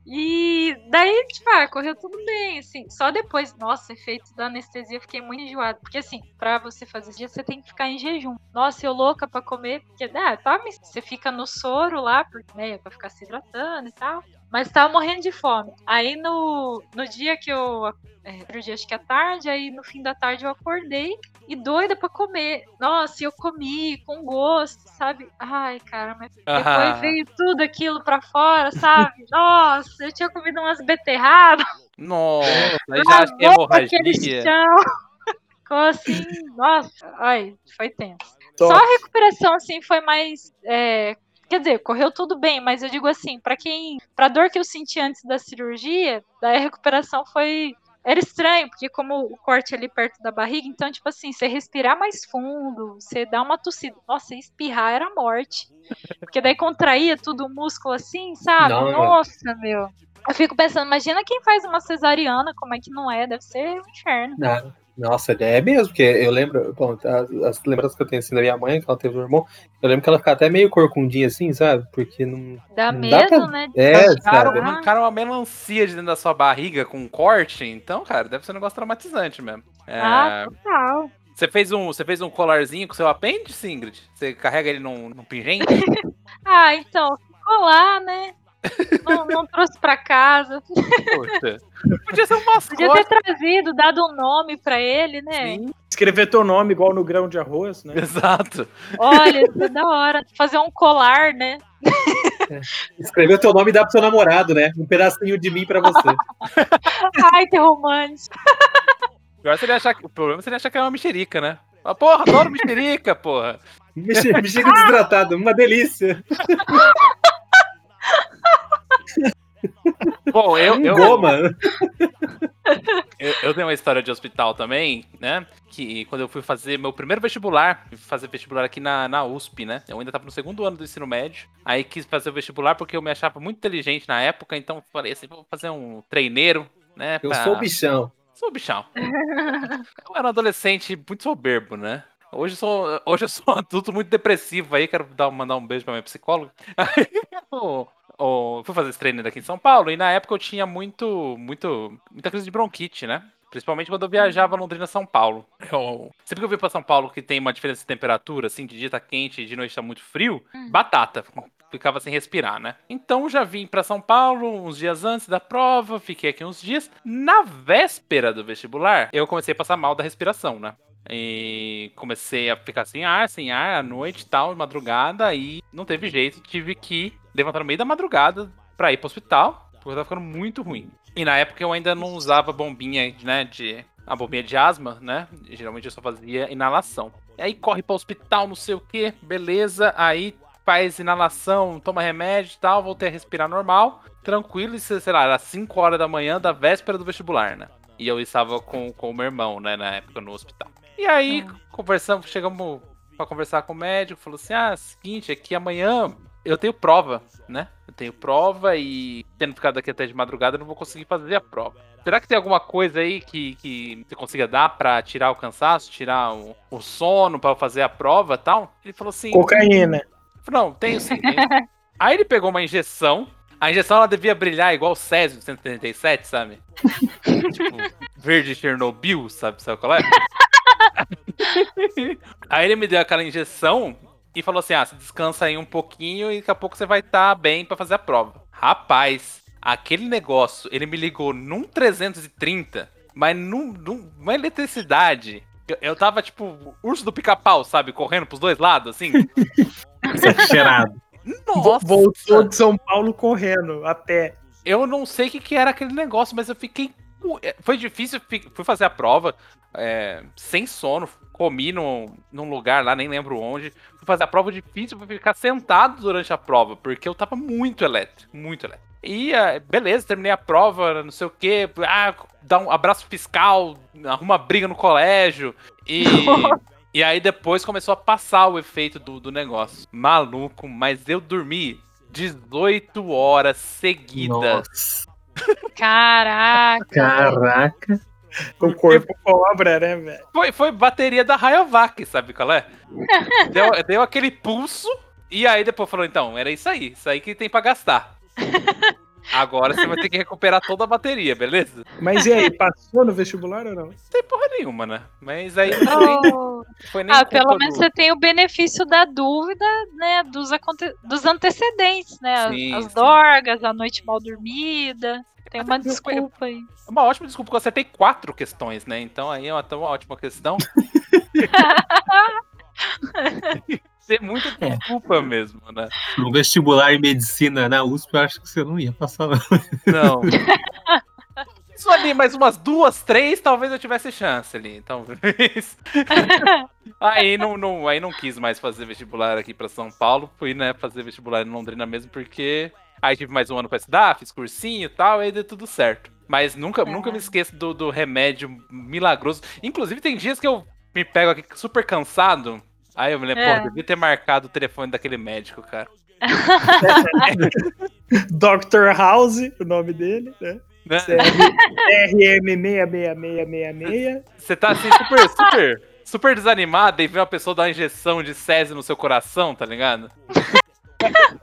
E daí, tipo, ah, correu tudo bem, assim. Só depois, nossa, efeito da anestesia, fiquei muito enjoada. Porque, assim, pra você fazer isso, você tem que ficar em jejum. Nossa, eu louca pra comer, porque, ah, mas você fica no soro lá, porque, né, pra ficar se hidratando e tal. Mas tava morrendo de fome. Aí no, no dia que eu. É, pro dia acho que à tarde, aí no fim da tarde eu acordei e doida pra comer. Nossa, eu comi com gosto, sabe? Ai, cara, mas depois Ah. veio tudo aquilo pra fora, sabe? Nossa, eu tinha comido umas beterrabas. Nossa, aí já acho que é lavou aquele hemorragia. chão. Ficou assim, nossa, ai, foi tenso. Top. Só a recuperação, assim, foi mais. é, quer dizer, correu tudo bem, mas eu digo assim, pra quem. Pra dor que eu senti antes da cirurgia, daí a recuperação foi. Era estranho, porque como o corte ali perto da barriga, então, tipo assim, você respirar mais fundo, você dá uma tossida. Nossa, espirrar era morte. Porque daí contraía tudo o músculo assim, sabe? Não, Nossa, meu. Eu fico pensando, imagina quem faz uma cesariana, como é que não é? Deve ser um inferno. Não. Nossa, é mesmo, porque eu lembro, bom, as, as lembranças que eu tenho assim da minha mãe, que ela teve um irmão, eu lembro que ela ficava até meio corcundinha assim, sabe? Porque não. Dá Não medo, dá pra- né? É, Arrancaram, sabe? arrancaram uma melancia de dentro da sua barriga com um corte, então, cara, deve ser um negócio traumatizante mesmo. É, Ah, total. você, fez um, você fez um colarzinho com seu apêndice, Ingrid? Você carrega ele num, num pingente? Ah, então, lá, né? Não, não trouxe pra casa. Poxa. Podia ser um Podia mascote. ter trazido, dado um nome pra ele, né? Sim, Escrever teu nome igual no grão de arroz, né? exato. Olha, isso é da hora. Fazer um colar, né? Escreveu teu nome e dá pro seu namorado, né? Um pedacinho de mim pra você. Ai, que romântico. Pior seria achar que, o problema seria achar que era uma mexerica, né? Ah, porra, adoro mexerica, porra. Mexe- Bexiga desidratado, uma delícia. Bom, eu, eu, goma. Eu, eu tenho uma história de hospital também, né? Que quando eu fui fazer meu primeiro vestibular, fui fazer vestibular aqui na, na USP, né? Eu ainda tava no segundo ano do ensino médio. Aí quis fazer o vestibular porque eu me achava muito inteligente na época, então falei assim, vou fazer um treineiro, né? Eu pra- sou o bichão. Sou bichão. eu era um adolescente muito soberbo, né? Hoje eu sou, hoje eu sou um adulto muito depressivo aí, quero dar, mandar um beijo pra minha psicóloga. Aí eu, eu fui fazer esse treino aqui em São Paulo e na época eu tinha muito, muito, muita crise de bronquite, né? Principalmente quando eu viajava Londrina São Paulo. Eu, sempre que eu vim pra São Paulo que tem uma diferença de temperatura, assim, de dia tá quente e de noite tá muito frio, batata. Ficava sem respirar, né? Então já vim pra São Paulo uns dias antes da prova, fiquei aqui uns dias. Na véspera do vestibular, eu comecei a passar mal da respiração, né? E comecei a ficar sem ar, sem ar, à noite e tal, madrugada, e não teve jeito, tive que levantar no meio da madrugada pra ir pro hospital, porque tava ficando muito ruim. E na época eu ainda não usava bombinha, né, de... A bombinha de asma, né? Geralmente eu só fazia inalação. E aí corre pro hospital, não sei o que, beleza, aí faz inalação, toma remédio e tal, voltei a respirar normal, tranquilo, e sei lá, era 5 horas da manhã da véspera do vestibular, né? E eu estava com, com o meu irmão, né, na época no hospital. E aí, conversamos, chegamos pra conversar com o médico, falou assim: ah, seguinte, é que amanhã eu tenho prova, né? Eu tenho prova e tendo ficado aqui até de madrugada, eu não vou conseguir fazer a prova. Será que tem alguma coisa aí que, que você consiga dar pra tirar o cansaço, tirar o, o sono pra eu fazer a prova e tal? Ele falou assim: Cocaína. Falei, Não, tenho sim. tenho. Aí ele pegou uma injeção. A injeção ela devia brilhar igual o Césio de 137, sabe? tipo, verde Chernobyl, sabe? Sabe qual é? aí ele me deu aquela injeção e falou assim: ah, você descansa aí um pouquinho e daqui a pouco você vai estar bem pra fazer a prova. Rapaz, aquele negócio, ele me ligou num 330, mas num, num- numa eletricidade. Eu, eu tava tipo urso do pica-pau, sabe? Correndo pros dois lados, assim. Exagerado. Nossa! Voltou de São Paulo correndo, a pé. Eu não sei o que, que era aquele negócio, mas eu fiquei. É, Foi difícil, fui fazer a prova é, sem sono, comi num, num lugar lá, nem lembro onde. Fui fazer a prova difícil pra ficar sentado durante a prova, porque eu tava muito elétrico, muito elétrico. E é, beleza, terminei a prova, não sei o que, ah, dá um abraço fiscal, arruma briga no colégio. E. E aí depois começou a passar o efeito do, do negócio. Maluco, mas eu dormi 18 horas seguidas. Nossa. Caraca. Caraca. O corpo cobra, né, velho? Foi, foi bateria da Rayovac, sabe qual é? deu, deu aquele pulso e aí depois falou, então, era isso aí. Isso aí que tem pra gastar. Agora você vai ter que recuperar toda a bateria, beleza? Não Mas e aí, passou no vestibular ou não? tem porra nenhuma, né? Mas aí não foi nem, foi nem Ah, pelo do- menos você tem o benefício da dúvida, né? Dos, aconte- dos antecedentes, né? As- Sim, as sim. dorgas, a noite mal dormida. Tem uma porque eu- desculpa aí. Uma ótima desculpa, porque eu acertei quatro questões, né? Então aí é uma, uma ótima questão. Tem muita É. desculpa mesmo, né? No vestibular em medicina na USP, eu acho que você não ia passar, não. Não. Só ali mais umas duas, três, talvez eu tivesse chance ali, talvez. aí não, não, aí não quis mais fazer vestibular aqui pra São Paulo, fui, né, fazer vestibular em Londrina mesmo, porque aí tive mais um ano pra estudar, fiz cursinho e tal, aí deu tudo certo. Mas nunca, nunca me esqueço do, do remédio milagroso. Inclusive tem dias que eu me pego aqui super cansado, aí eu me lembro, É. pô, devia ter marcado o telefone daquele médico, cara. Dr. House, o nome dele, né? Né? RM66666. Você tá assim, super, super, super desanimado e vê uma pessoa dar uma injeção de Césio no seu coração, tá ligado?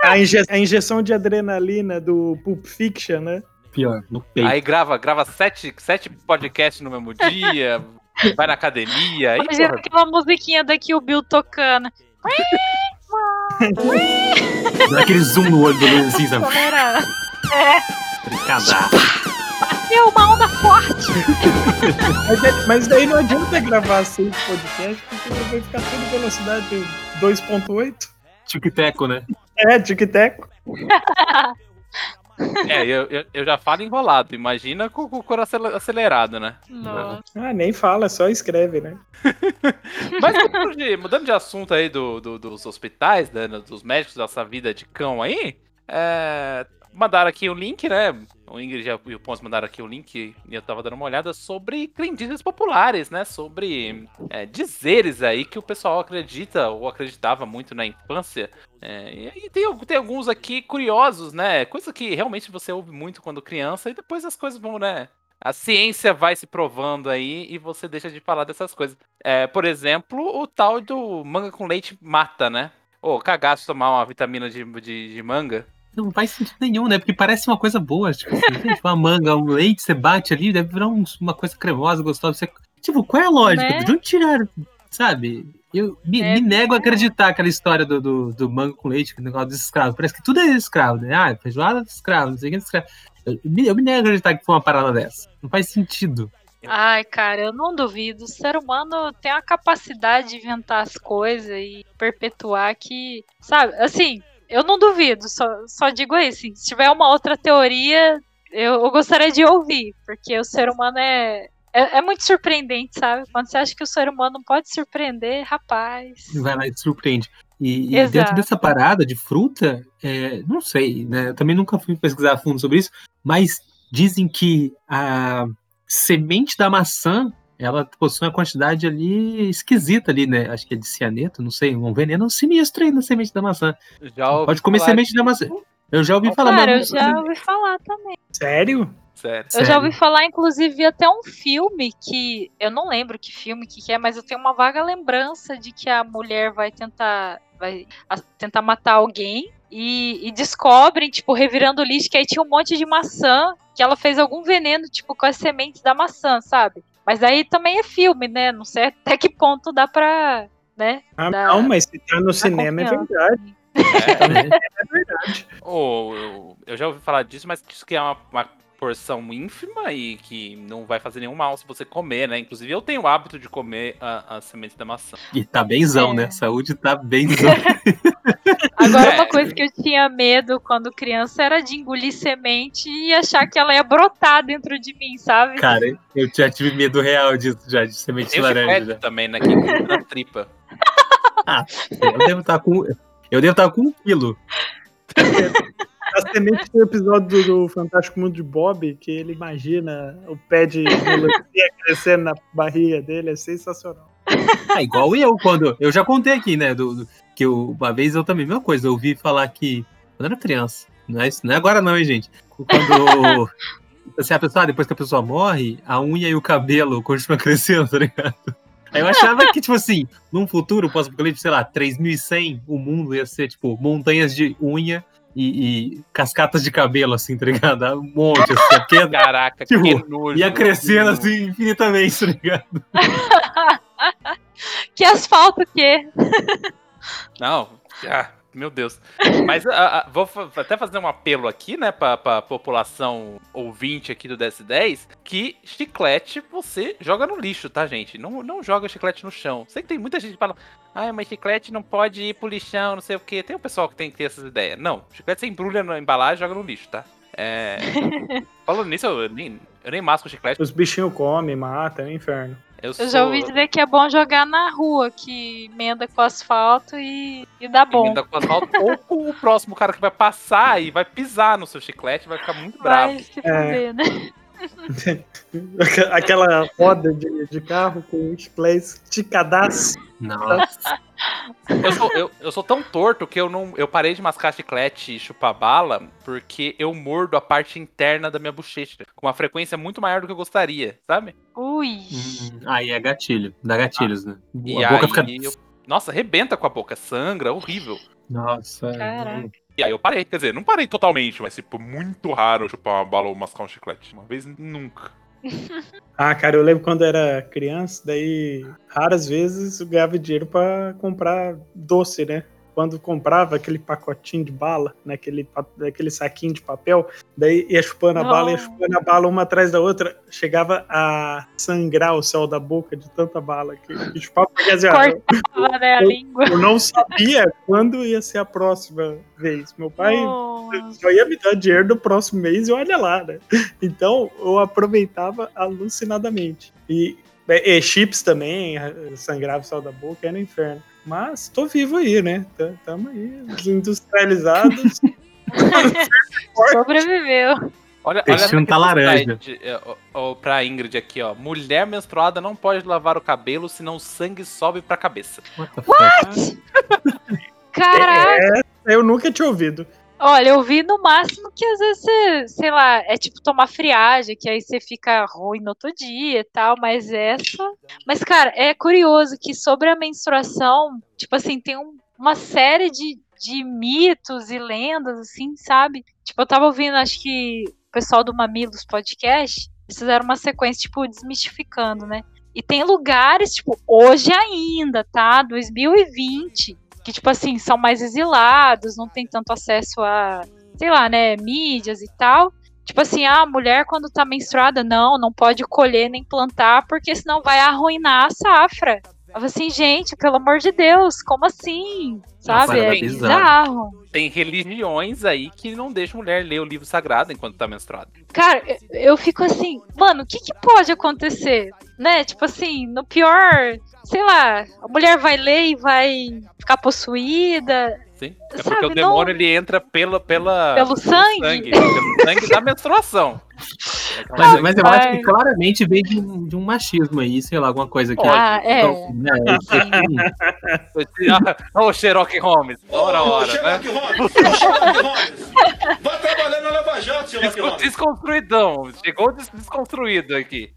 A, inje- a injeção de adrenalina do Pulp Fiction, né? Pior, no peito. Aí grava, grava sete, sete podcasts no mesmo dia, vai na academia, aí, Imagina porra, aquela musiquinha daqui, o Bill tocando. Dá aquele zoom no olho do Luiz, assim, sabe? Galera, Brincadeira. bateu uma onda forte. Mas, é- mas daí não adianta gravar seis podcasts, porque vai ficar tudo velocidade 2.8. Tic-teco, né? É, tic-tac. É, eu, eu, eu já falo enrolado, imagina com, com o coração acelerado, né? Nossa. Ah, nem fala, só escreve, né? Mas mudando de, mudando de assunto aí do, do- dos hospitais, né, dos médicos dessa vida de cão aí, é, mandaram aqui o link, né? O Ingrid e o Ponce mandaram aqui o link e eu tava dando uma olhada sobre crendices populares, né? Sobre é, dizeres aí que o pessoal acredita ou acreditava muito na infância. É, e tem, tem alguns aqui curiosos, né? Coisa que realmente você ouve muito quando criança e depois as coisas vão, né? A ciência vai se provando aí e você deixa de falar dessas coisas. É, por exemplo, o tal do manga com leite mata, né? Ô, cagaço tomar uma vitamina de, de, de manga. Não faz sentido nenhum, né? Porque parece uma coisa boa. Tipo, assim, uma manga, um leite, você bate ali, deve virar um- uma coisa cremosa, gostosa. Você... Tipo, qual é a lógica? Né? De onde tiraram? Sabe? Eu me, É. me nego a acreditar aquela história do, do, do manga com leite, aquele negócio dos escravos. Parece que tudo é escravo, né? Ah, feijoada de escravo, não sei o que é escravo. Eu me, eu me nego a acreditar que foi uma parada dessa. Não faz sentido. Ai, cara, eu não duvido. O ser humano tem a capacidade de inventar as coisas e perpetuar que. Sabe, assim, eu não duvido, só, só digo isso. assim, Se tiver uma outra teoria, eu, eu gostaria de ouvir, porque o ser humano é, é. é muito surpreendente, sabe? Quando você acha que o ser humano pode surpreender, rapaz. Vai lá e surpreende. E, e dentro dessa parada de fruta, é, não sei, né? Eu também nunca fui pesquisar a fundo sobre isso, mas dizem que a semente da maçã ela possui uma quantidade ali esquisita ali, né? Acho que é de cianeto, não sei, um veneno sinistro aí na semente da maçã. Já ouvi Pode comer falar semente da maçã. Eu já ouvi falar, Cara, eu mas- já ouvi falar também. Sério? Sério. Eu já ouvi falar, inclusive, vi até um filme que. Eu não lembro que filme que, que é, mas eu tenho uma vaga lembrança de que a mulher vai tentar. Vai tentar matar alguém. E, e descobrem, tipo, revirando o lixo, que aí tinha um monte de maçã, que ela fez algum veneno, tipo, com as sementes da maçã, sabe? Mas aí também é filme, né? Não sei até que ponto dá pra. né? Ah, Dá- não, mas se tá no cinema é verdade. É, Ô, eu, eu já ouvi falar disso, mas diz que é uma, uma porção ínfima e que não vai fazer nenhum mal se você comer, né? Inclusive eu tenho o hábito de comer a, a semente da maçã. E tá benzão, É. né? Saúde tá benzão. Agora, uma coisa que eu tinha medo quando criança era de engolir semente e achar que ela ia brotar dentro de mim, sabe? Cara, eu já tive medo real disso, já, de semente de Tem o laranja. também, né? Que na tripa. Eu devo estar com. Eu devo estar com um quilo. A semente do episódio do, Fantástico Mundo de Bob, que ele imagina o pé de melancia crescendo na barriga dele, é sensacional. Ah, igual eu, quando. Eu já contei aqui, né? Do, do- que eu, uma vez eu também, mesma coisa, eu ouvi falar que. Quando era criança. Não é, isso- não é agora, não, hein, gente? Quando. Assim, a pessoa, depois que a pessoa morre, a unha e o cabelo continuam crescendo, tá ligado? Aí eu achava que, tipo assim, num futuro pós-apocalipse, sei lá, 3100, o mundo ia ser, tipo, montanhas de unha e, e cascatas de cabelo, assim, tá ligado? Um monte, assim, apenas. Caraca, Tipo, que nojo. Ia crescendo assim infinitamente, tá ligado? Que asfalto que? Não, ah, meu Deus. Mas ah, ah, vou até fazer um apelo aqui, né, pra, pra população ouvinte aqui do DS10, que chiclete você joga no lixo, tá, gente? Não, não joga chiclete no chão. Sei que tem muita gente que fala, ai, mas chiclete não pode ir pro lixão, não sei o quê. Tem um pessoal que tem que ter essas ideias. Não, chiclete você embrulha na embalagem e joga no lixo, tá? É... Falando nisso, eu nem, eu nem masco chiclete. Os bichinhos comem, matam, é um inferno. Eu, Eu sou... já ouvi dizer que é bom jogar na rua, que emenda com asfalto e, e dá bom. Emenda com asfalto, ou com o próximo cara que vai passar e vai pisar no seu chiclete, vai ficar muito bravo. Vai se fuder, né? Aquela roda de, de carro com chiclete esticadaço. Nossa. Eu sou, eu, eu sou tão torto que eu não. Eu parei de mascar chiclete e chupar bala porque eu mordo a parte interna da minha bochecha. Com uma frequência muito maior do que eu gostaria, sabe? Ui. Hum, aí é gatilho. Dá gatilhos, né? E a boca fica. eu- Nossa, arrebenta com a boca, sangra, horrível. Nossa. é, Caraca. E aí eu parei, quer dizer, não parei totalmente, mas tipo, muito raro chupar uma bala ou mascar um chiclete. Uma vez nunca. Ah, cara, eu lembro quando era criança, daí raras vezes eu ganhava dinheiro pra comprar doce, né? Quando comprava aquele pacotinho de bala, naquele pa- aquele saquinho de papel, daí ia chupando a bala, ia Não. chupando a bala uma atrás da outra, chegava a sangrar o céu da boca de tanta bala que, que chupava. Porque, assim, ó, eu, Cortava, né, a eu- língua. eu não sabia quando ia ser a próxima vez. Meu pai Nossa. só ia me dar dinheiro no próximo mês e olha lá, né? Então eu aproveitava alucinadamente. E, e chips também, eh, sangrava o céu da boca, era no inferno. Mas tô vivo aí, né? Tamo aí, os industrializados. Sobreviveu. Olha, olha não tá essa laranja. slide, é, pra Ingrid aqui, ó. Mulher menstruada não pode lavar o cabelo, senão o sangue sobe pra cabeça. What the fuck? Caraca. eu nunca tinha ouvido. Olha, eu vi no máximo que às vezes você, sei lá, é tipo tomar friagem, que aí você fica ruim no outro dia e tal, mas essa. Mas, cara, é curioso que sobre a menstruação, tipo assim, tem um- uma série de, de mitos e lendas, assim, sabe? Tipo, eu tava ouvindo, acho que o pessoal do Mamilos Podcast, eles fizeram uma sequência, tipo, desmistificando, né? E tem lugares, tipo, hoje ainda, tá? 2020, que, tipo assim, são mais exilados, não tem tanto acesso a, sei lá, né, mídias e tal. Tipo assim, ah, a mulher quando tá menstruada, não, não pode colher nem plantar, porque senão vai arruinar a safra. Eu assim, gente, pelo amor de Deus, como assim? Sabe? É bizarro. Tem religiões aí que não deixam mulher ler o livro sagrado enquanto tá menstruada. Cara, eu- eu fico assim, mano, o que, que pode acontecer? Né? Tipo assim, no pior, sei lá, a mulher vai ler e vai ficar possuída. Sim? É Sabe, porque o não- demônio ele entra pela, pela, Pelo sangue? Pelo sangue da menstruação. Mas, mas eu acho que claramente vem de um, de um machismo aí, sei lá, alguma coisa que. Ah, é. Então, né, Olha o Sherlock Holmes. Hora, hora, né? Sherlock Holmes! Ô, Sherlock Holmes! Vai trabalhar na Lava Jato, Sherlock Holmes! Desconstruidão. Chegou des- desconstruído aqui.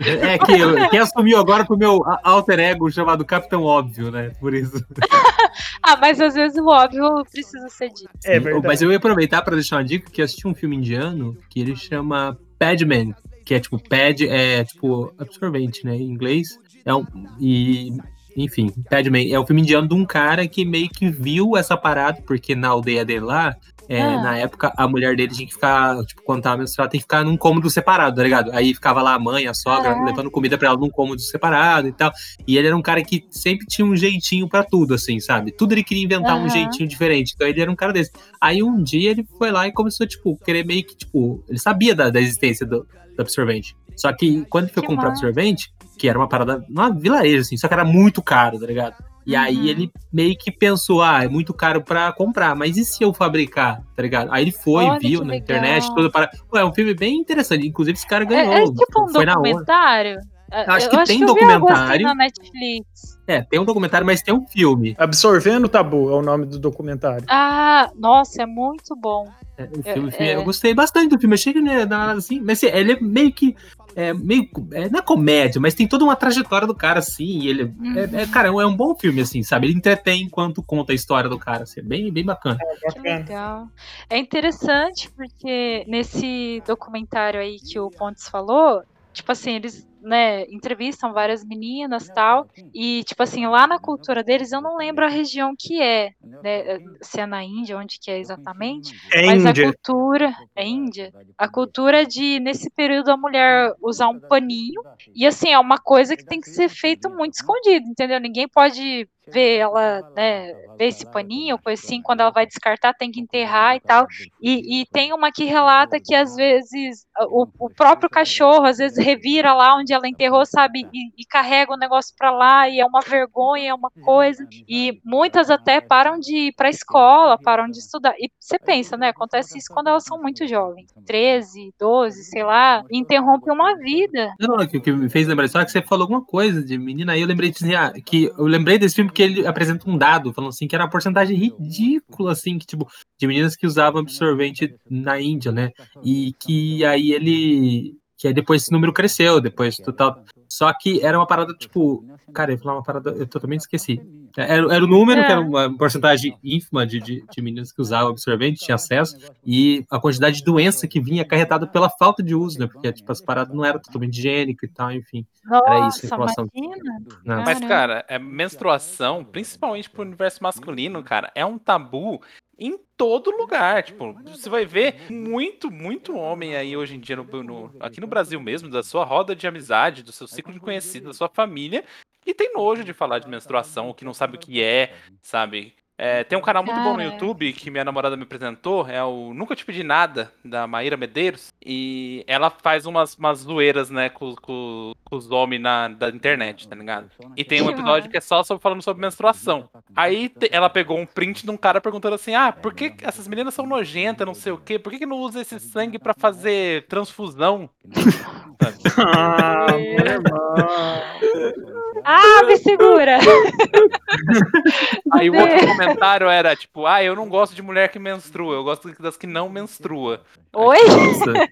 É que eu- quem assumiu agora foi o meu alter ego chamado Capitão Óbvio, né? Por isso. Ah, mas às vezes o óbvio precisa ser dito. É verdade. Mas eu ia aproveitar para deixar uma dica que eu assisti um filme indiano que ele chama Padman, que é tipo pad é tipo absorvente, né, em inglês. É um e enfim, Padman é um filme indiano de um cara que meio que viu essa parada porque na aldeia dele lá é, Ah. Na época, a mulher dele tinha que ficar, tipo, quando tava menstruada, tem que ficar num cômodo separado, tá ligado? Aí ficava lá a mãe, a sogra, Caraca. levando comida pra ela num cômodo separado e tal. E ele era um cara que sempre tinha um jeitinho pra tudo, assim, sabe? Tudo ele queria inventar um jeitinho diferente. Então ele era um cara desse. Aí um dia ele foi lá e começou, tipo, querer meio que, tipo, ele sabia da, da existência do, do absorvente. Só que quando ele foi comprar absorvente, que era uma parada, numa vilarejo, assim, só que era muito caro, tá ligado? E Uhum. aí ele meio que pensou, ah, é muito caro pra comprar, mas e se eu fabricar, tá ligado? Aí ele foi, Olha, viu que na legal. internet, tudo para. Pô, é um filme bem interessante, inclusive esse cara ganhou. É, é tipo um foi documentário? Acho Eu que tem eu vi algo assim documentário. na Netflix. É, tem um documentário, mas tem um filme. Absorvendo o Tabu é o nome do documentário. Ah, nossa, é muito bom. É, o filme, É, filme- é. Eu gostei bastante do filme, achei que não ia dar nada assim, mas assim, ele é meio que. É meio. É, não é comédia, mas tem toda uma trajetória do cara, assim. E ele. É, é, cara, é um bom filme, assim, sabe? Ele entretém enquanto conta a história do cara, assim, é bem, bem bacana. Que Bacana. legal. É interessante porque nesse documentário aí que o Pontes falou, tipo assim, eles né, entrevistam várias meninas tal. E, tipo assim, lá na cultura deles, eu não lembro a região que é, né? Se é na Índia, onde que é exatamente. É Mas a Índia. cultura. É Índia? A cultura de, nesse período, a mulher usar um paninho. E assim, é uma coisa que tem que ser feito muito escondido, entendeu? Ninguém pode vê ela, né, vê esse paninho, coisa assim, quando ela vai descartar tem que enterrar e tal. E, e tem uma que relata que às vezes o, o próprio cachorro às vezes revira lá onde ela enterrou, sabe, e, e carrega o negócio pra lá e é uma vergonha, é uma coisa. E muitas até param de ir pra escola, param de estudar. E você pensa, né, acontece isso quando elas são muito jovens, 13, 12, sei lá, interrompe uma vida. Não, não, o que, o que me fez lembrar só que você falou alguma coisa de menina aí, eu lembrei de, ah, que eu lembrei desse filme porque ele apresenta um dado, falando assim, que era uma porcentagem ridícula, assim, que tipo, de meninas que usavam absorvente na Índia, né? E que aí ele. Que aí depois esse número cresceu, depois total. Só que era uma parada, tipo. Cara, eu ia falar uma parada, eu totalmente esqueci. Era, era o número, É. que era uma porcentagem ínfima de, de, de meninas que usavam absorvente, tinha acesso, e a quantidade de doença que vinha acarretada pela falta de uso, né? Porque, tipo, as paradas não eram totalmente higiênicas e tal, enfim. Era isso, a Nossa, informação. imagina. Não. Mas, cara, é, menstruação, principalmente pro universo masculino, cara, é um tabu em todo lugar. Tipo, você vai ver muito, muito homem aí hoje em dia, no, no- aqui no Brasil mesmo, da sua roda de amizade, do seu ciclo de conhecidos, da sua família, e tem nojo de falar de menstruação, ou que não sabe o que é, sabe? É, tem um canal muito bom no Cara. YouTube que minha namorada me apresentou, é o Nunca Te Pedi Nada, da Maíra Medeiros, e ela faz umas, umas zoeiras, né, com, com- com os homens na, da internet, tá ligado? E tem um episódio que é só sobre, falando sobre menstruação. Aí te- ela pegou um print de um cara perguntando assim: ah, por que essas meninas são nojentas, não sei o quê? Por que, que não usa esse sangue pra fazer transfusão? Ah, meu irmão. Ah, me segura! Aí o outro comentário era tipo: ah, eu não gosto de mulher que menstrua, eu gosto das que não menstrua. Oi? Nossa.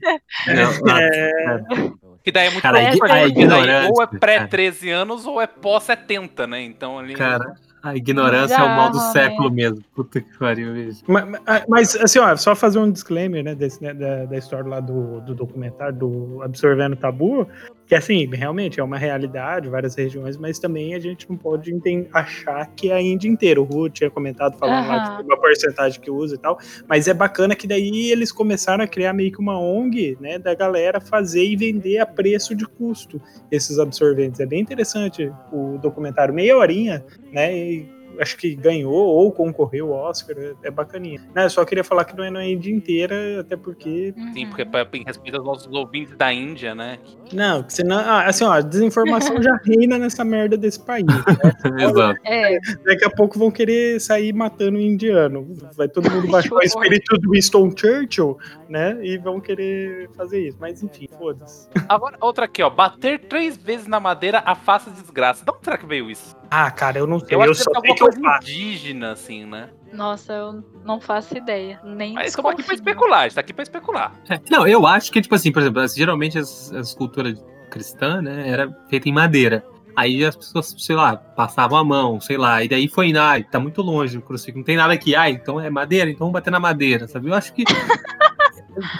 Não, ah, Que daí é muito Cara, porque daí ignorância, ou é cara. pré-13 anos ou é pós-70, né? Então ali. Cara, a ignorância é o mal do século mesmo. Puta que pariu, bicho. Mas, mas, assim, ó, só fazer um disclaimer, né, desse, né, da, da história lá do, do documentário do Absorvendo Tabu, que assim, realmente é uma realidade, várias regiões, mas também a gente não pode achar que é a Índia inteira. O Ru tinha comentado falando lá Aham. que tem uma porcentagem que usa e tal, mas é bacana que daí eles começaram a criar meio que uma ONG, né, da galera fazer e vender a preço de custo esses absorventes. É bem interessante o documentário, meia horinha, né, e acho que ganhou ou concorreu ao Oscar, é- é bacaninha. Né, eu só queria falar que não é na Índia inteira, até porque. Sim, porque pra- em respeito aos nossos ouvintes da Índia, né? Não, senão. Ah, assim, ó, a desinformação já reina nessa merda desse país. né? Exato. É, Daqui a pouco vão querer sair matando o indiano. Vai todo mundo baixar o espírito do Winston Churchill, né? E vão querer fazer isso. Mas enfim, foda-se. Agora, outra aqui, ó. Bater três vezes na madeira afasta desgraça. De onde será que veio isso? Ah, cara, eu não sei. Eu, Eu, acho só que que eu coisa faço. indígena, assim, né? nossa, eu não faço ideia. Nem Mas estamos aqui pra especular, a gente tá aqui pra especular. É, Não, eu acho que, tipo assim, por exemplo, geralmente as, as culturas cristãs, né, era feita em madeira. Aí as pessoas, sei lá, passavam a mão, sei lá, e daí foi, ai, tá muito longe o crucifixo, não tem nada aqui, ai, então é madeira, então vamos bater na madeira, sabe? Eu acho que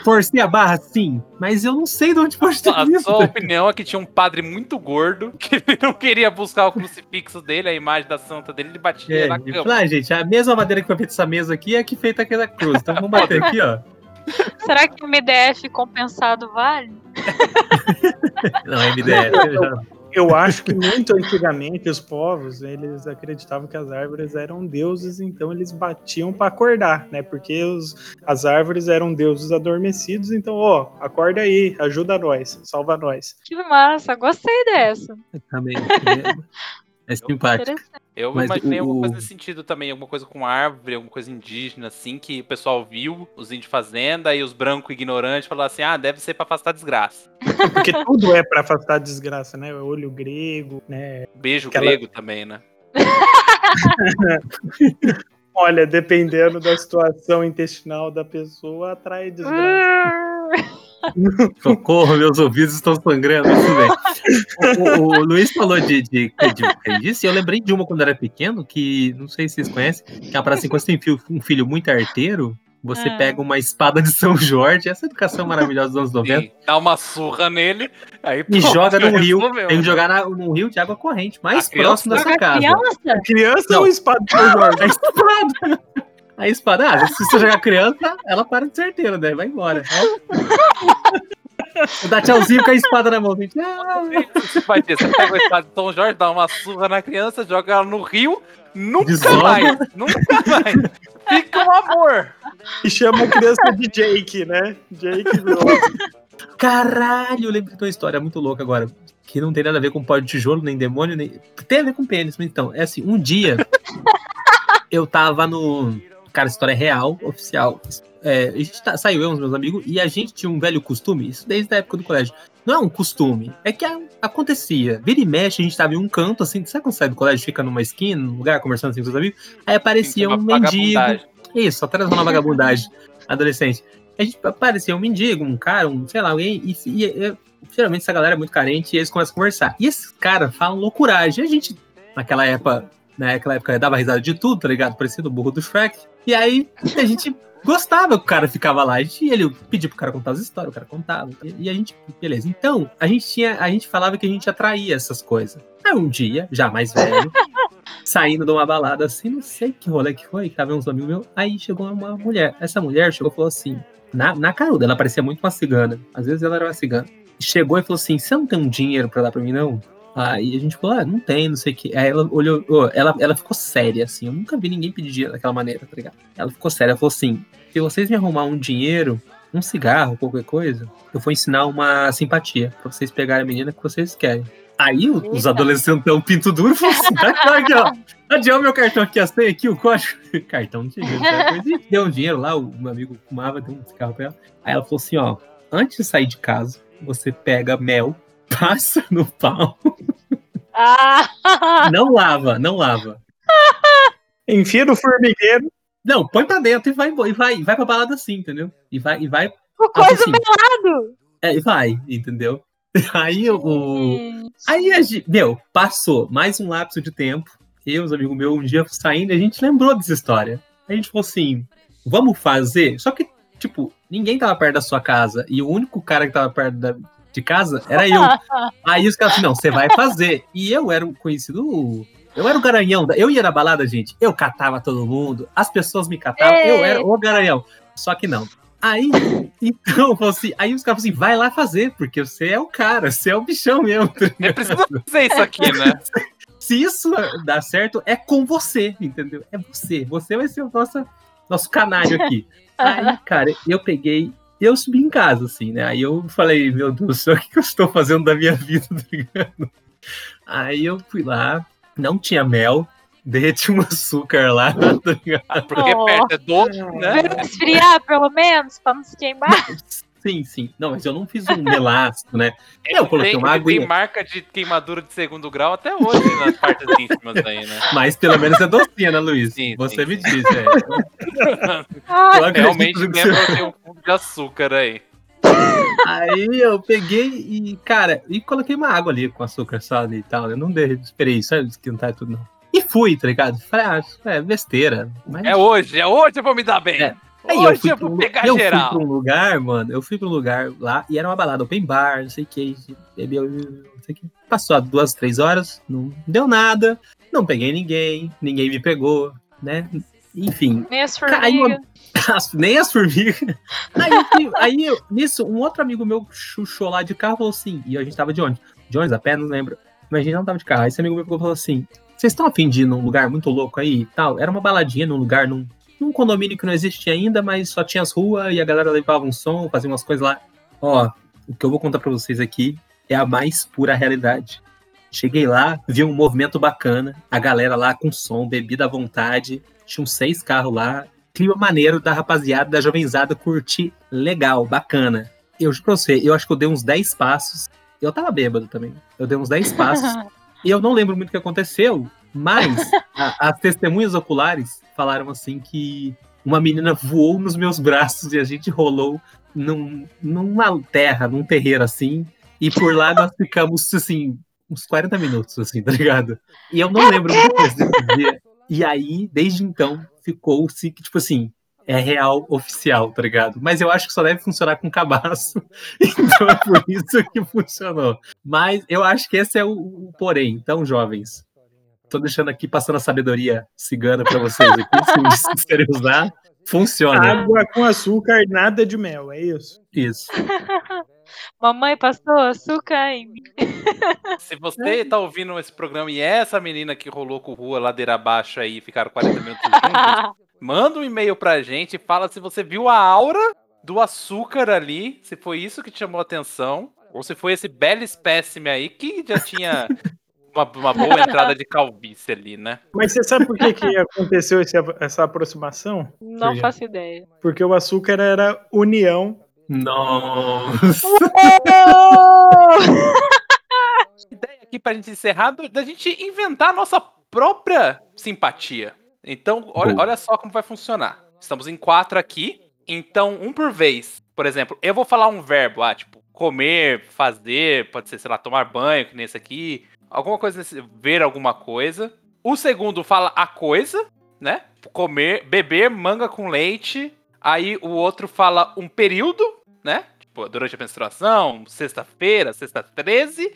forcei a barra, sim, mas eu não sei de onde pode ter A sua opinião é que tinha um padre muito gordo que ele não queria buscar o crucifixo dele, a imagem da santa dele, ele batia É, na e cama. falar, ah, gente, a mesma madeira que foi feita essa mesa aqui é que feita aquela cruz, então vamos bater aqui, ó. Será que o MDF compensado vale? Não, é MDF. Eu acho que muito antigamente os povos, eles acreditavam que as árvores eram deuses, então eles batiam para acordar, né? Porque os, as árvores eram deuses adormecidos, então, ó, acorda aí, ajuda nós, salva nós. Que massa, gostei dessa. Também. É, é simpático. Eu Mas imaginei o- alguma coisa nesse sentido também, alguma coisa com árvore, alguma coisa indígena, assim, que o pessoal viu, os índios fazendo, aí os brancos ignorantes falaram assim, ah, deve ser pra afastar desgraça. Porque tudo é para afastar a desgraça, né? O olho grego, né? Beijo Aquela- grego também, né? Olha, dependendo da situação intestinal da pessoa, atrai desgraça. Socorro, meus ouvidos estão sangrando. O, o- o Luiz falou de, de, de disso, e eu lembrei de uma quando era pequeno, que não sei se vocês conhecem, que é uma parada assim, quando você tem filho- um filho muito arteiro, você Ah. pega uma espada de São Jorge, essa educação maravilhosa dos anos 90, Sim, dá uma surra nele, aí e pronto, joga num rio. resolveu. Tem que jogar na- num rio de água corrente, mais A criança próximo da sua Joga casa. criança? Criança Não. ou espada de São Jorge? A espada. A espada, ah, se você jogar criança, ela para de ser arteira, né? Vai embora. Dá tchauzinho com a espada na mão. gente. Ah, Você vai ter, você pega o espada de São Jorge, dá uma surra na criança, joga ela no rio, nunca Desoba. mais, nunca mais. Fica um amor. E chama a criança de Jake, né? Jake Rose. Caralho, eu lembrei de uma história muito louca agora. Que não tem nada a ver com pó de tijolo, nem demônio, nem. Tem a ver com pênis, mas então, é assim, um dia eu tava no. Cara, história é real, oficial. É, a gente tá- saiu eu os meus amigos e a gente tinha um velho costume, isso desde a época do colégio. Não é um costume, é que a- acontecia. Vira e mexe, a gente tava em um canto, assim, sabe quando sai do colégio, fica numa esquina, num lugar, conversando assim com seus amigos? Aí aparecia um mendigo. Isso, trazendo uma vagabundagem adolescente. A gente aparecia um mendigo, um cara, um, sei lá, alguém, e, e- e- geralmente essa galera é muito carente e eles começam a conversar. E esses caras falam loucuragem. A gente, naquela época, né, naquela época, dava risada de tudo, tá ligado? Parecendo o burro do Shrek. E aí a gente gostava que o cara ficava lá. A gente, ele pedia pro cara contar as histórias, o cara contava. E, a gente, beleza. Então, a gente tinha, a gente falava que a gente atraía essas coisas. Aí um dia, já mais velho, saindo de uma balada assim, não sei que rolê que foi, que tava uns amigos meus, aí chegou uma mulher. Essa mulher chegou e falou assim, na, na caruda, ela parecia muito uma cigana. Às vezes ela era uma cigana. Chegou e falou assim: Você não tem um dinheiro pra dar pra mim, não? Aí a gente falou: Ah, não tem, não sei o que. Aí ela olhou, ela, ela ficou séria, assim. Eu nunca vi ninguém pedir dinheiro daquela maneira, tá ligado? Ela ficou séria, ela falou assim: Se vocês me arrumar um dinheiro, um cigarro, qualquer coisa, eu vou ensinar uma simpatia pra vocês pegarem a menina que vocês querem. Aí os adolescentão pinto duro falaram assim: "Aqui, aqui, ó. Adianta meu cartão aqui, a senha aqui, o código. cartão tinha dinheiro? Coisa. Deu um dinheiro lá, o meu amigo fumava, deu um cigarro pra ela. Aí ela falou assim: ó, antes de sair de casa, você pega mel, passa no pau, Ah, não lava, não lava. Enfia no formigueiro. Não, põe pra dentro e vai, e vai, e vai pra balada assim, entendeu? E vai, e vai, o coisa assim. melado. é, e vai, entendeu? Aí o. Aí a gente, meu, passou mais um lapso de tempo. Eu, os amigos meus, um dia saindo, a gente lembrou dessa história. A gente falou assim: vamos fazer. Só que, tipo, ninguém tava perto da sua casa. E o único cara que tava perto da- de casa era eu. Aí os caras falaram, não, você vai fazer. E eu era um conhecido. Eu era o garanhão. Eu ia na balada, gente. Eu catava todo mundo. As pessoas me catavam. Eu era o garanhão. Só que não. Aí, então, assim, aí os caras falaram assim, vai lá fazer, porque você é o cara, você é o bichão mesmo. tá É preciso fazer isso aqui, né? Se isso dar certo, é com você, entendeu? É você. Você vai ser o nosso, nosso canário aqui. Aí, cara, eu peguei. Eu subi em casa, assim, né? Aí eu falei, meu Deus do céu, o que eu estou fazendo da minha vida, tá ligado? Aí eu fui lá, não tinha mel, derreti um açúcar lá, tá ligado? Ah, Porque Oh. perto é doce, né? Pra esfriar, pelo menos, pra não se queimar. Sim, sim. Não, mas eu não fiz um melástico, né? Eu coloquei Tem- uma ele tem marca de queimadura de segundo grau até hoje nas partes íntimas aí, né? Mas pelo menos é docinha, né, Luiz? Sim, Você sim, me sim. diz, é. Realmente lembra ter um fundo de açúcar aí. Aí eu peguei e, cara, e coloquei uma água ali com açúcar só ali e tal. Eu não dei, esperei, sabe, esquentar tudo não. E fui, tá ligado? Falei, ah, é besteira. Mas... É hoje, é hoje eu vou me dar bem. É. Aí hoje eu fui, eu pra um, pegar eu fui pra um lugar, mano. Eu fui pra um lugar lá e era uma balada open bar, não sei o que. Bebeu, não sei o que. Passou duas, três horas, não deu nada. Não peguei ninguém, ninguém me pegou, né? Enfim, nem as formigas. as- nem as formigas. Aí, eu aí eu- nisso, um outro amigo meu chuchou lá de carro falou assim, e a gente tava de onde? De ônibus a pé, não lembro. Mas a gente não tava de carro. Aí esse amigo meu pegou e falou assim: vocês estão afim de ir num lugar muito louco aí e tal? Era uma baladinha num lugar, num, num condomínio que não existia ainda, mas só tinha as ruas e a galera levava um som, fazia umas coisas lá. Ó, o que eu vou contar pra vocês aqui é a mais pura realidade. Cheguei lá, vi um movimento bacana, a galera lá com som, bebida à vontade, tinha uns seis carros lá, clima maneiro da rapaziada, da jovenzada, curti legal, bacana. Eu juro pra você, eu acho que eu dei uns 10 passos, eu tava bêbado também, eu dei uns 10 passos, e eu não lembro muito o que aconteceu, mas a- as testemunhas oculares falaram assim que uma menina voou nos meus braços e a gente rolou num, numa terra, num terreiro assim, e por lá nós ficamos assim, uns 40 minutos, assim, tá ligado? E eu não lembro muito desse dia. E aí, desde então, ficou-se que, tipo assim, é real oficial, tá ligado? Mas eu acho que só deve funcionar com cabaço. Então é por isso que funcionou. Mas eu acho que esse é o, o porém. Então, jovens, tô deixando aqui passando a sabedoria cigana pra vocês aqui. Se vocês querem usar, funciona. Água com açúcar, nada de mel, é isso. Isso. Mamãe passou açúcar em mim. Se você tá ouvindo esse programa e é essa menina que rolou com rua ladeira abaixo aí e ficaram 40 minutos juntos, manda um e-mail pra gente e fala se você viu a aura do açúcar ali, se foi isso que te chamou a atenção, ou se foi esse belo espécime aí que já tinha uma, uma boa entrada de calvície ali, né? Mas você sabe por que, que aconteceu esse- essa aproximação? Não faço ideia. Porque o açúcar era união. Nossa. ideia aqui pra gente encerrar do- da gente inventar a nossa própria simpatia. Então, olha, Boa. olha só como vai funcionar. Estamos em quatro aqui, então um por vez. Por exemplo, eu vou falar um verbo, ah, tipo, comer, fazer, pode ser, sei lá, tomar banho, que nem esse aqui. Alguma coisa, nesse, ver alguma coisa. O segundo fala a coisa, né? Comer, beber manga com leite. Aí o outro fala um período, né? Tipo, durante a menstruação, sexta-feira, sexta 13.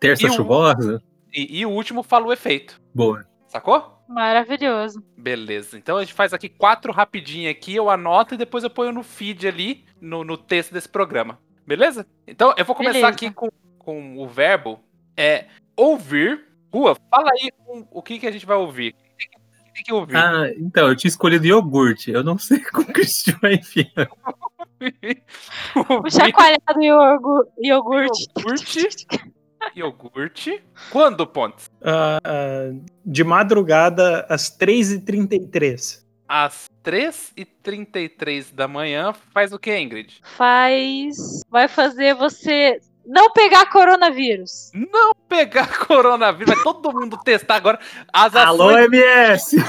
Terça E o- chuvosa? E, e o último fala o efeito. Boa. Sacou? Maravilhoso. Beleza. Então a gente faz aqui quatro rapidinho aqui, eu anoto e depois eu ponho no feed ali, no, no texto desse programa. Beleza? Então eu vou começar Beleza. aqui com, com o verbo é ouvir. Rua, fala aí um- o que, que a gente vai ouvir. O que, que tem que ouvir? Ah, então, eu tinha escolhido iogurte. Eu não sei como que a gente vai enfiar. O chacoalhado iogu- iogurte. Iogurte. iogurte. Quando, Pontes? ah, ah, de madrugada às 3h33. Às 3h33 da manhã, faz o que, Ingrid? Faz. Vai fazer você não pegar coronavírus. Não pegar coronavírus, vai todo mundo testar agora as Alô, ações. MS!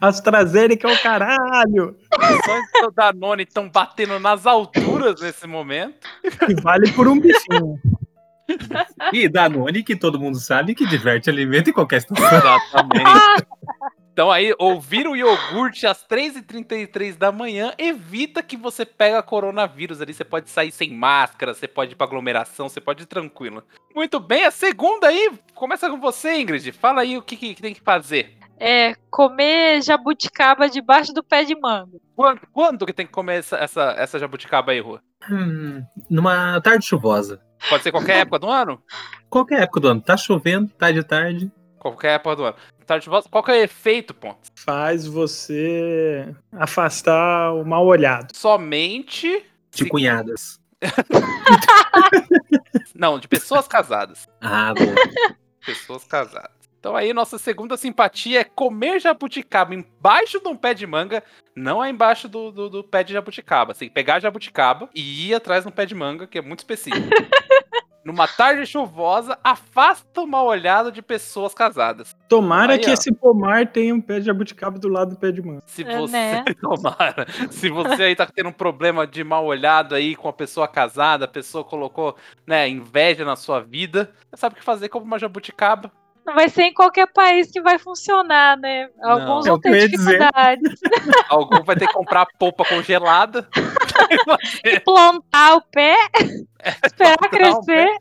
AstraZeneca é o caralho! As do Danone estão batendo nas alturas nesse momento. Que vale por um bichinho. E Danone, que todo mundo sabe que diverte alimento em qualquer situação. Exatamente. Então aí, ouvir o iogurte às 3h33 da manhã evita que você pegue coronavírus ali. Você pode sair sem máscara, você pode ir pra aglomeração, você pode ir tranquilo. Muito bem, a segunda aí, começa com você, Ingrid. Fala aí o que, que tem que fazer. É comer jabuticaba debaixo do pé de manga. Quando, quando que tem que comer essa, essa, essa jabuticaba aí, Rua? Hum, numa tarde chuvosa. Pode ser qualquer época do ano? Qualquer época do ano. Tá chovendo, tá de tarde. Qualquer época do ano. Tarde de voz, qual que é o efeito, ponto? Faz você afastar o mal olhado. Somente. De se- cunhadas. Não, de pessoas casadas. Ah, boa. Pessoas casadas. Então aí, nossa segunda simpatia é comer jabuticaba embaixo de um pé de manga, não é embaixo do, do, do pé de jabuticaba. Você tem que pegar a jabuticaba e ir atrás no pé de manga, que é muito específico. Numa tarde chuvosa, afasta o mal olhado de pessoas casadas. Tomara Aí, que ó. esse pomar tenha um pé de jabuticaba do lado do pé de manga. Se É, você. né? Tomara. Se você aí tá tendo um problema de mal olhado aí com a pessoa casada, a pessoa colocou, né, inveja na sua vida, você sabe o que fazer como uma jabuticaba. Não vai ser em qualquer país que vai funcionar, né? Alguns é vão ter dificuldades. Algum vai ter que comprar polpa congelada. Plantar o pé, esperar plantar o crescer.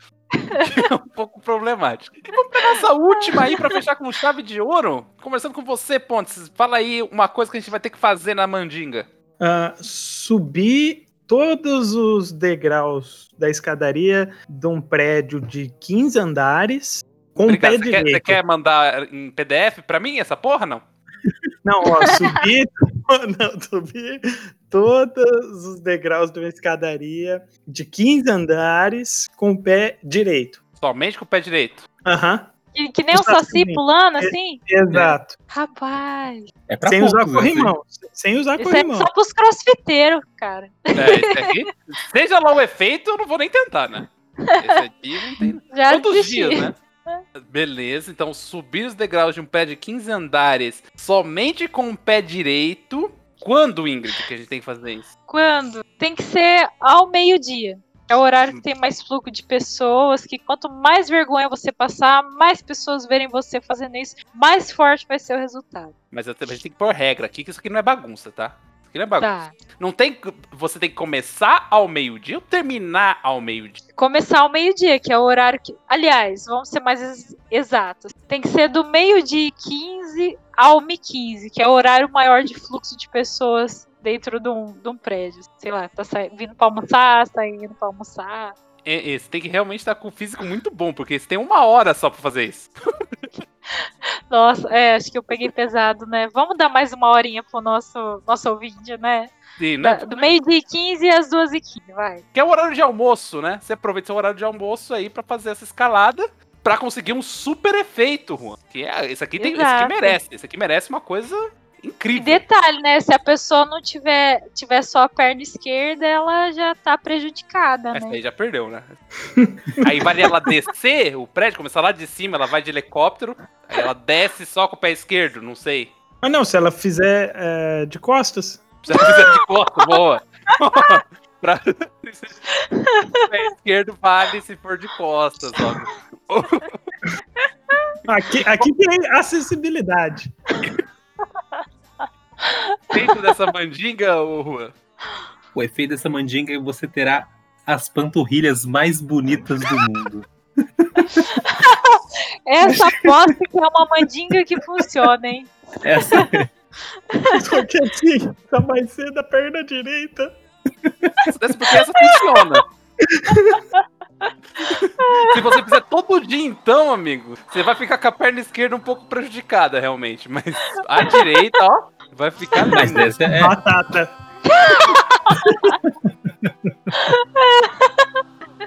É um pouco problemático. E vamos pra nossa última aí pra fechar com chave de ouro. Conversando com você, Pontes. Fala aí uma coisa que a gente vai ter que fazer na mandinga. Ah, subir todos os degraus da escadaria de um prédio de 15 andares com o Obrigado. pé Você quer, direito. você quer mandar em PDF pra mim essa porra, não? Não, ó, subir, não, subir todos os degraus de uma escadaria de 15 andares com o pé direito. Somente com o pé direito. Aham, Que, que nem o. Saci pulando, assim. exato. Rapaz. É pra Sem poucos, usar corrimão. Sem usar Isso é corrimão. só pros crossfiteiros, cara. É, esse aqui, seja lá o efeito, eu não vou nem tentar, né? Esse aqui não tem Já Todos os dias, né? Beleza, então subir os degraus de um pé de 15 andares somente com o pé direito. Quando, Ingrid, que a gente tem que fazer isso? Quando? Tem que ser ao meio-dia. É o horário que tem mais fluxo de pessoas, que quanto mais vergonha você passar, mais pessoas verem você fazendo isso, mais forte vai ser o resultado. Mas eu- a gente tem que pôr regra aqui, que isso aqui não é bagunça, tá? Isso aqui não é bagunça. Tá. Não tem. Você tem que começar ao meio-dia ou terminar ao meio-dia. Começar ao meio-dia, que é o horário que. Aliás, vamos ser mais ex- exatos. Tem que ser do meio-dia e 15 ao 15, que é o horário maior de fluxo de pessoas dentro de um, de um prédio. Sei lá, tá sa- vindo pra almoçar, saindo pra almoçar. É, é, você tem que realmente estar com o físico muito bom, porque você tem uma hora só pra fazer isso. Nossa, é, acho que eu peguei pesado, né? Vamos dar mais uma horinha pro nosso, nosso ouvinte, né? Sim, né? Da- do meio-dia e 15 às 2 e 15 vai. Que é o horário de almoço, né? Você aproveita seu horário de almoço aí pra fazer essa escalada pra conseguir um super efeito, Juan. Que é, esse aqui tem, esse aqui Exato. merece. Esse aqui merece uma coisa E incrível. detalhe, né? Se a pessoa não tiver, tiver só a perna esquerda, ela já tá prejudicada, Essa né? aí já perdeu, né? aí vale ela descer o prédio, começar lá de cima, ela vai de helicóptero, aí ela desce só com o pé esquerdo, não sei. Mas não, se ela fizer é, de costas. Se ela fizer de costas, boa. pra... o pé esquerdo vale se for de costas, ó. Aqui, aqui tem acessibilidade. Dentro dessa mandinga, ô Juan. O efeito dessa mandinga é que você terá as panturrilhas mais bonitas do mundo. Essa aposta que é uma mandinga que funciona, hein? Essa Só que assim, tá mais cedo a perna direita. Essa porque essa funciona. Se você fizer todo dia, então, amigo, você vai ficar com a perna esquerda um pouco prejudicada, realmente. Mas a direita, ó, vai ficar Mas linda. essa é. Batata.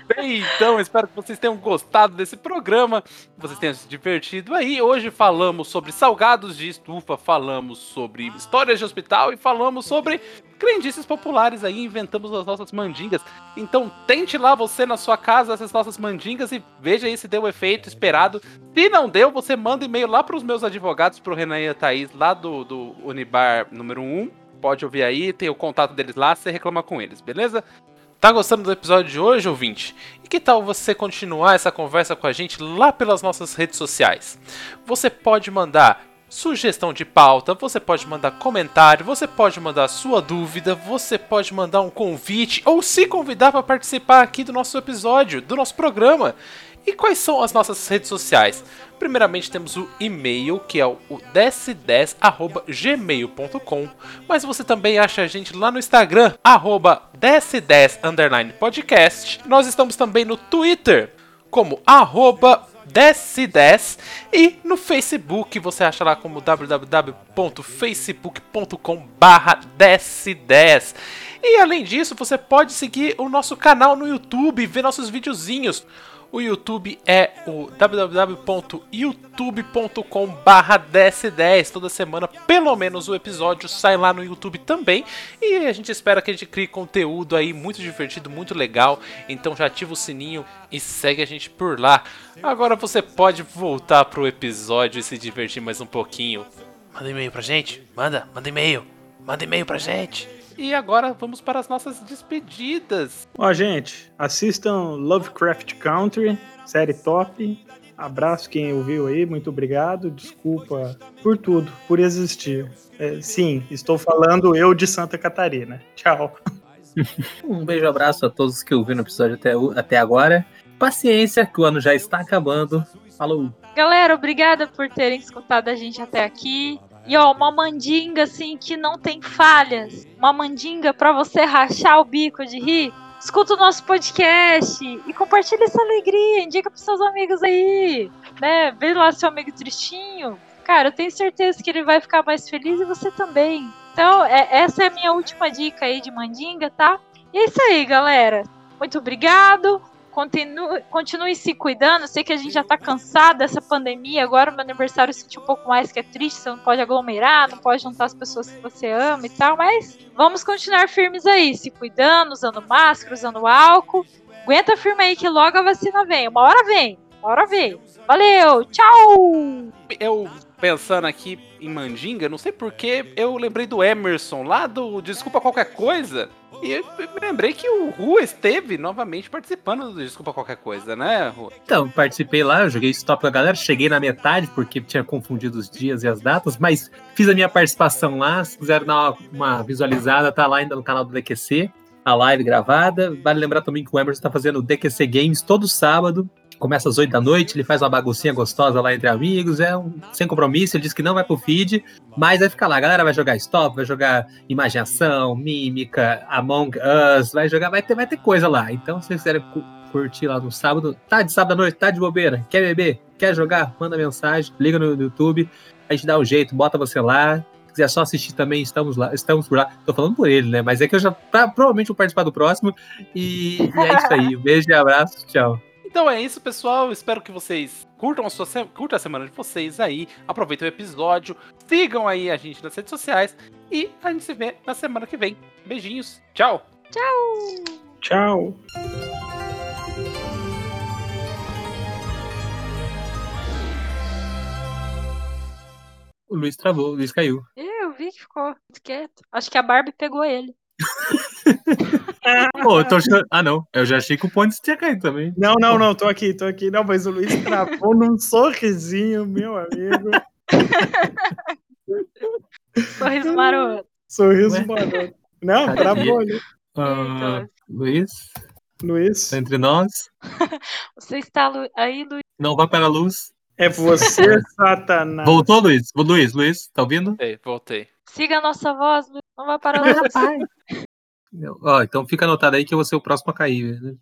Bem, então, espero que vocês tenham gostado desse programa, que vocês tenham se divertido aí. Hoje falamos sobre salgados de estufa, falamos sobre histórias de hospital e falamos sobre crendices populares aí, inventamos as nossas mandingas. Então tente lá você na sua casa essas nossas mandingas e veja aí se deu o efeito esperado. Se não deu, você manda e-mail lá para os meus advogados, pro Renan e a Thaís, lá do, do Unibar número 1. Pode ouvir aí, tem o contato deles lá, você reclama com eles, beleza? Tá gostando do episódio de hoje, ouvinte? E que tal você continuar essa conversa com a gente lá pelas nossas redes sociais? Você pode mandar sugestão de pauta, você pode mandar comentário, você pode mandar sua dúvida, você pode mandar um convite ou se convidar para participar aqui do nosso episódio, do nosso programa. E quais são as nossas redes sociais? Primeiramente temos o e-mail, que é o ds10@gmail.com, mas você também acha a gente lá no Instagram, arroba ds10 underline podcast. Nós estamos também no Twitter, como arroba DS10 e no Facebook você acha lá como www.facebook.com barra DS10 e além disso você pode seguir o nosso canal no YouTube e ver nossos videozinhos o YouTube é o www.youtube.com barra DS10 Toda semana, pelo menos, o episódio sai lá no YouTube também. E a gente espera que a gente crie conteúdo aí muito divertido, muito legal. Então já ativa o sininho e segue a gente por lá. Agora você pode voltar pro episódio e se divertir mais um pouquinho. Manda e-mail pra gente, manda, manda e-mail. Manda e-mail pra gente e agora vamos para as nossas despedidas. Ó, gente, assistam Lovecraft Country, série top. Abraço quem ouviu aí, muito obrigado. Desculpa por tudo, por existir. É, sim, estou falando eu de Santa Catarina. Tchau. Um beijo abraço a todos que ouviram o episódio até, até agora. Paciência, que o ano já está acabando. Falou! Galera, obrigada por terem escutado a gente até aqui. E ó, uma mandinga assim que não tem falhas. Uma mandinga pra você rachar o bico de rir. Escuta o nosso podcast e compartilha essa alegria. Indica pros seus amigos aí. Né? Vê lá seu amigo tristinho. Cara, eu tenho certeza que ele vai ficar mais feliz e você também. Então, é- essa é a minha última dica aí de mandinga, tá? E é isso aí, galera. Muito obrigado. Continue, continue se cuidando. Sei que a gente já tá cansado dessa pandemia. Agora, meu aniversário eu senti um pouco mais que é triste. Você não pode aglomerar, não pode juntar as pessoas que você ama e tal. Mas vamos continuar firmes aí, se cuidando, usando máscara, usando álcool. Aguenta firme aí que logo a vacina vem. Uma hora vem. Uma hora vem. Valeu, tchau! Eu pensando aqui em Mandinga, não sei porque eu lembrei do Emerson lá do Desculpa Qualquer Coisa. E eu lembrei que o Rua esteve novamente participando do Desculpa Qualquer Coisa, né, Rua? Então, participei lá, eu joguei stop com a galera, cheguei na metade porque tinha confundido os dias e as datas, mas fiz a minha participação lá. Se quiserem dar uma, uma visualizada, tá lá ainda no canal do DQC, a live gravada. Vale lembrar também que o Emerson tá fazendo o DQC Games todo sábado. Começa às 8 da noite, ele faz uma baguncinha gostosa lá entre amigos, é um sem compromisso, ele diz que não vai pro feed, mas vai ficar lá. A galera vai jogar stop, vai jogar imaginação, mímica, Among Us, vai jogar, vai ter, vai ter coisa lá. Então, se vocês quiserem cu- curtir lá no sábado, tá de sábado à noite, tá de bobeira, quer beber, quer jogar, manda mensagem, liga no YouTube, a gente dá um jeito, bota você lá. Se quiser só assistir também, estamos lá, estamos por lá. Tô falando por ele, né? Mas é que eu já pra- provavelmente vou participar do próximo. E, e é isso aí. Um beijo e abraço. Tchau. Então é isso, pessoal. Espero que vocês curtam a, sua se- curtam a semana de vocês aí. Aproveitem o episódio. Sigam aí a gente nas redes sociais. E a gente se vê na semana que vem. Beijinhos. Tchau. Tchau. O Luiz travou, o Luiz caiu. Eu vi que ficou muito quieto. Acho que a Barbie pegou ele. Pô, eu tô achando... Ah, não. Eu já achei que o Pontes tinha caído também. Não, não, não, tô aqui, tô aqui. Não, mas o Luiz travou num sorrisinho, meu amigo. Sorriso maroto. Sorriso Ué? maroto. Não, Tadinho. travou ali. Ah, Luiz, Luiz, tá entre nós. Você está aí, Luiz? Não vai para a luz. é você, Satanás. Voltou, Luiz? Luiz, Luiz, tá ouvindo? Ei, voltei. Siga a nossa voz, Luiz. Não vai parar. Ó, então fica anotado aí que eu vou ser o próximo a cair. né?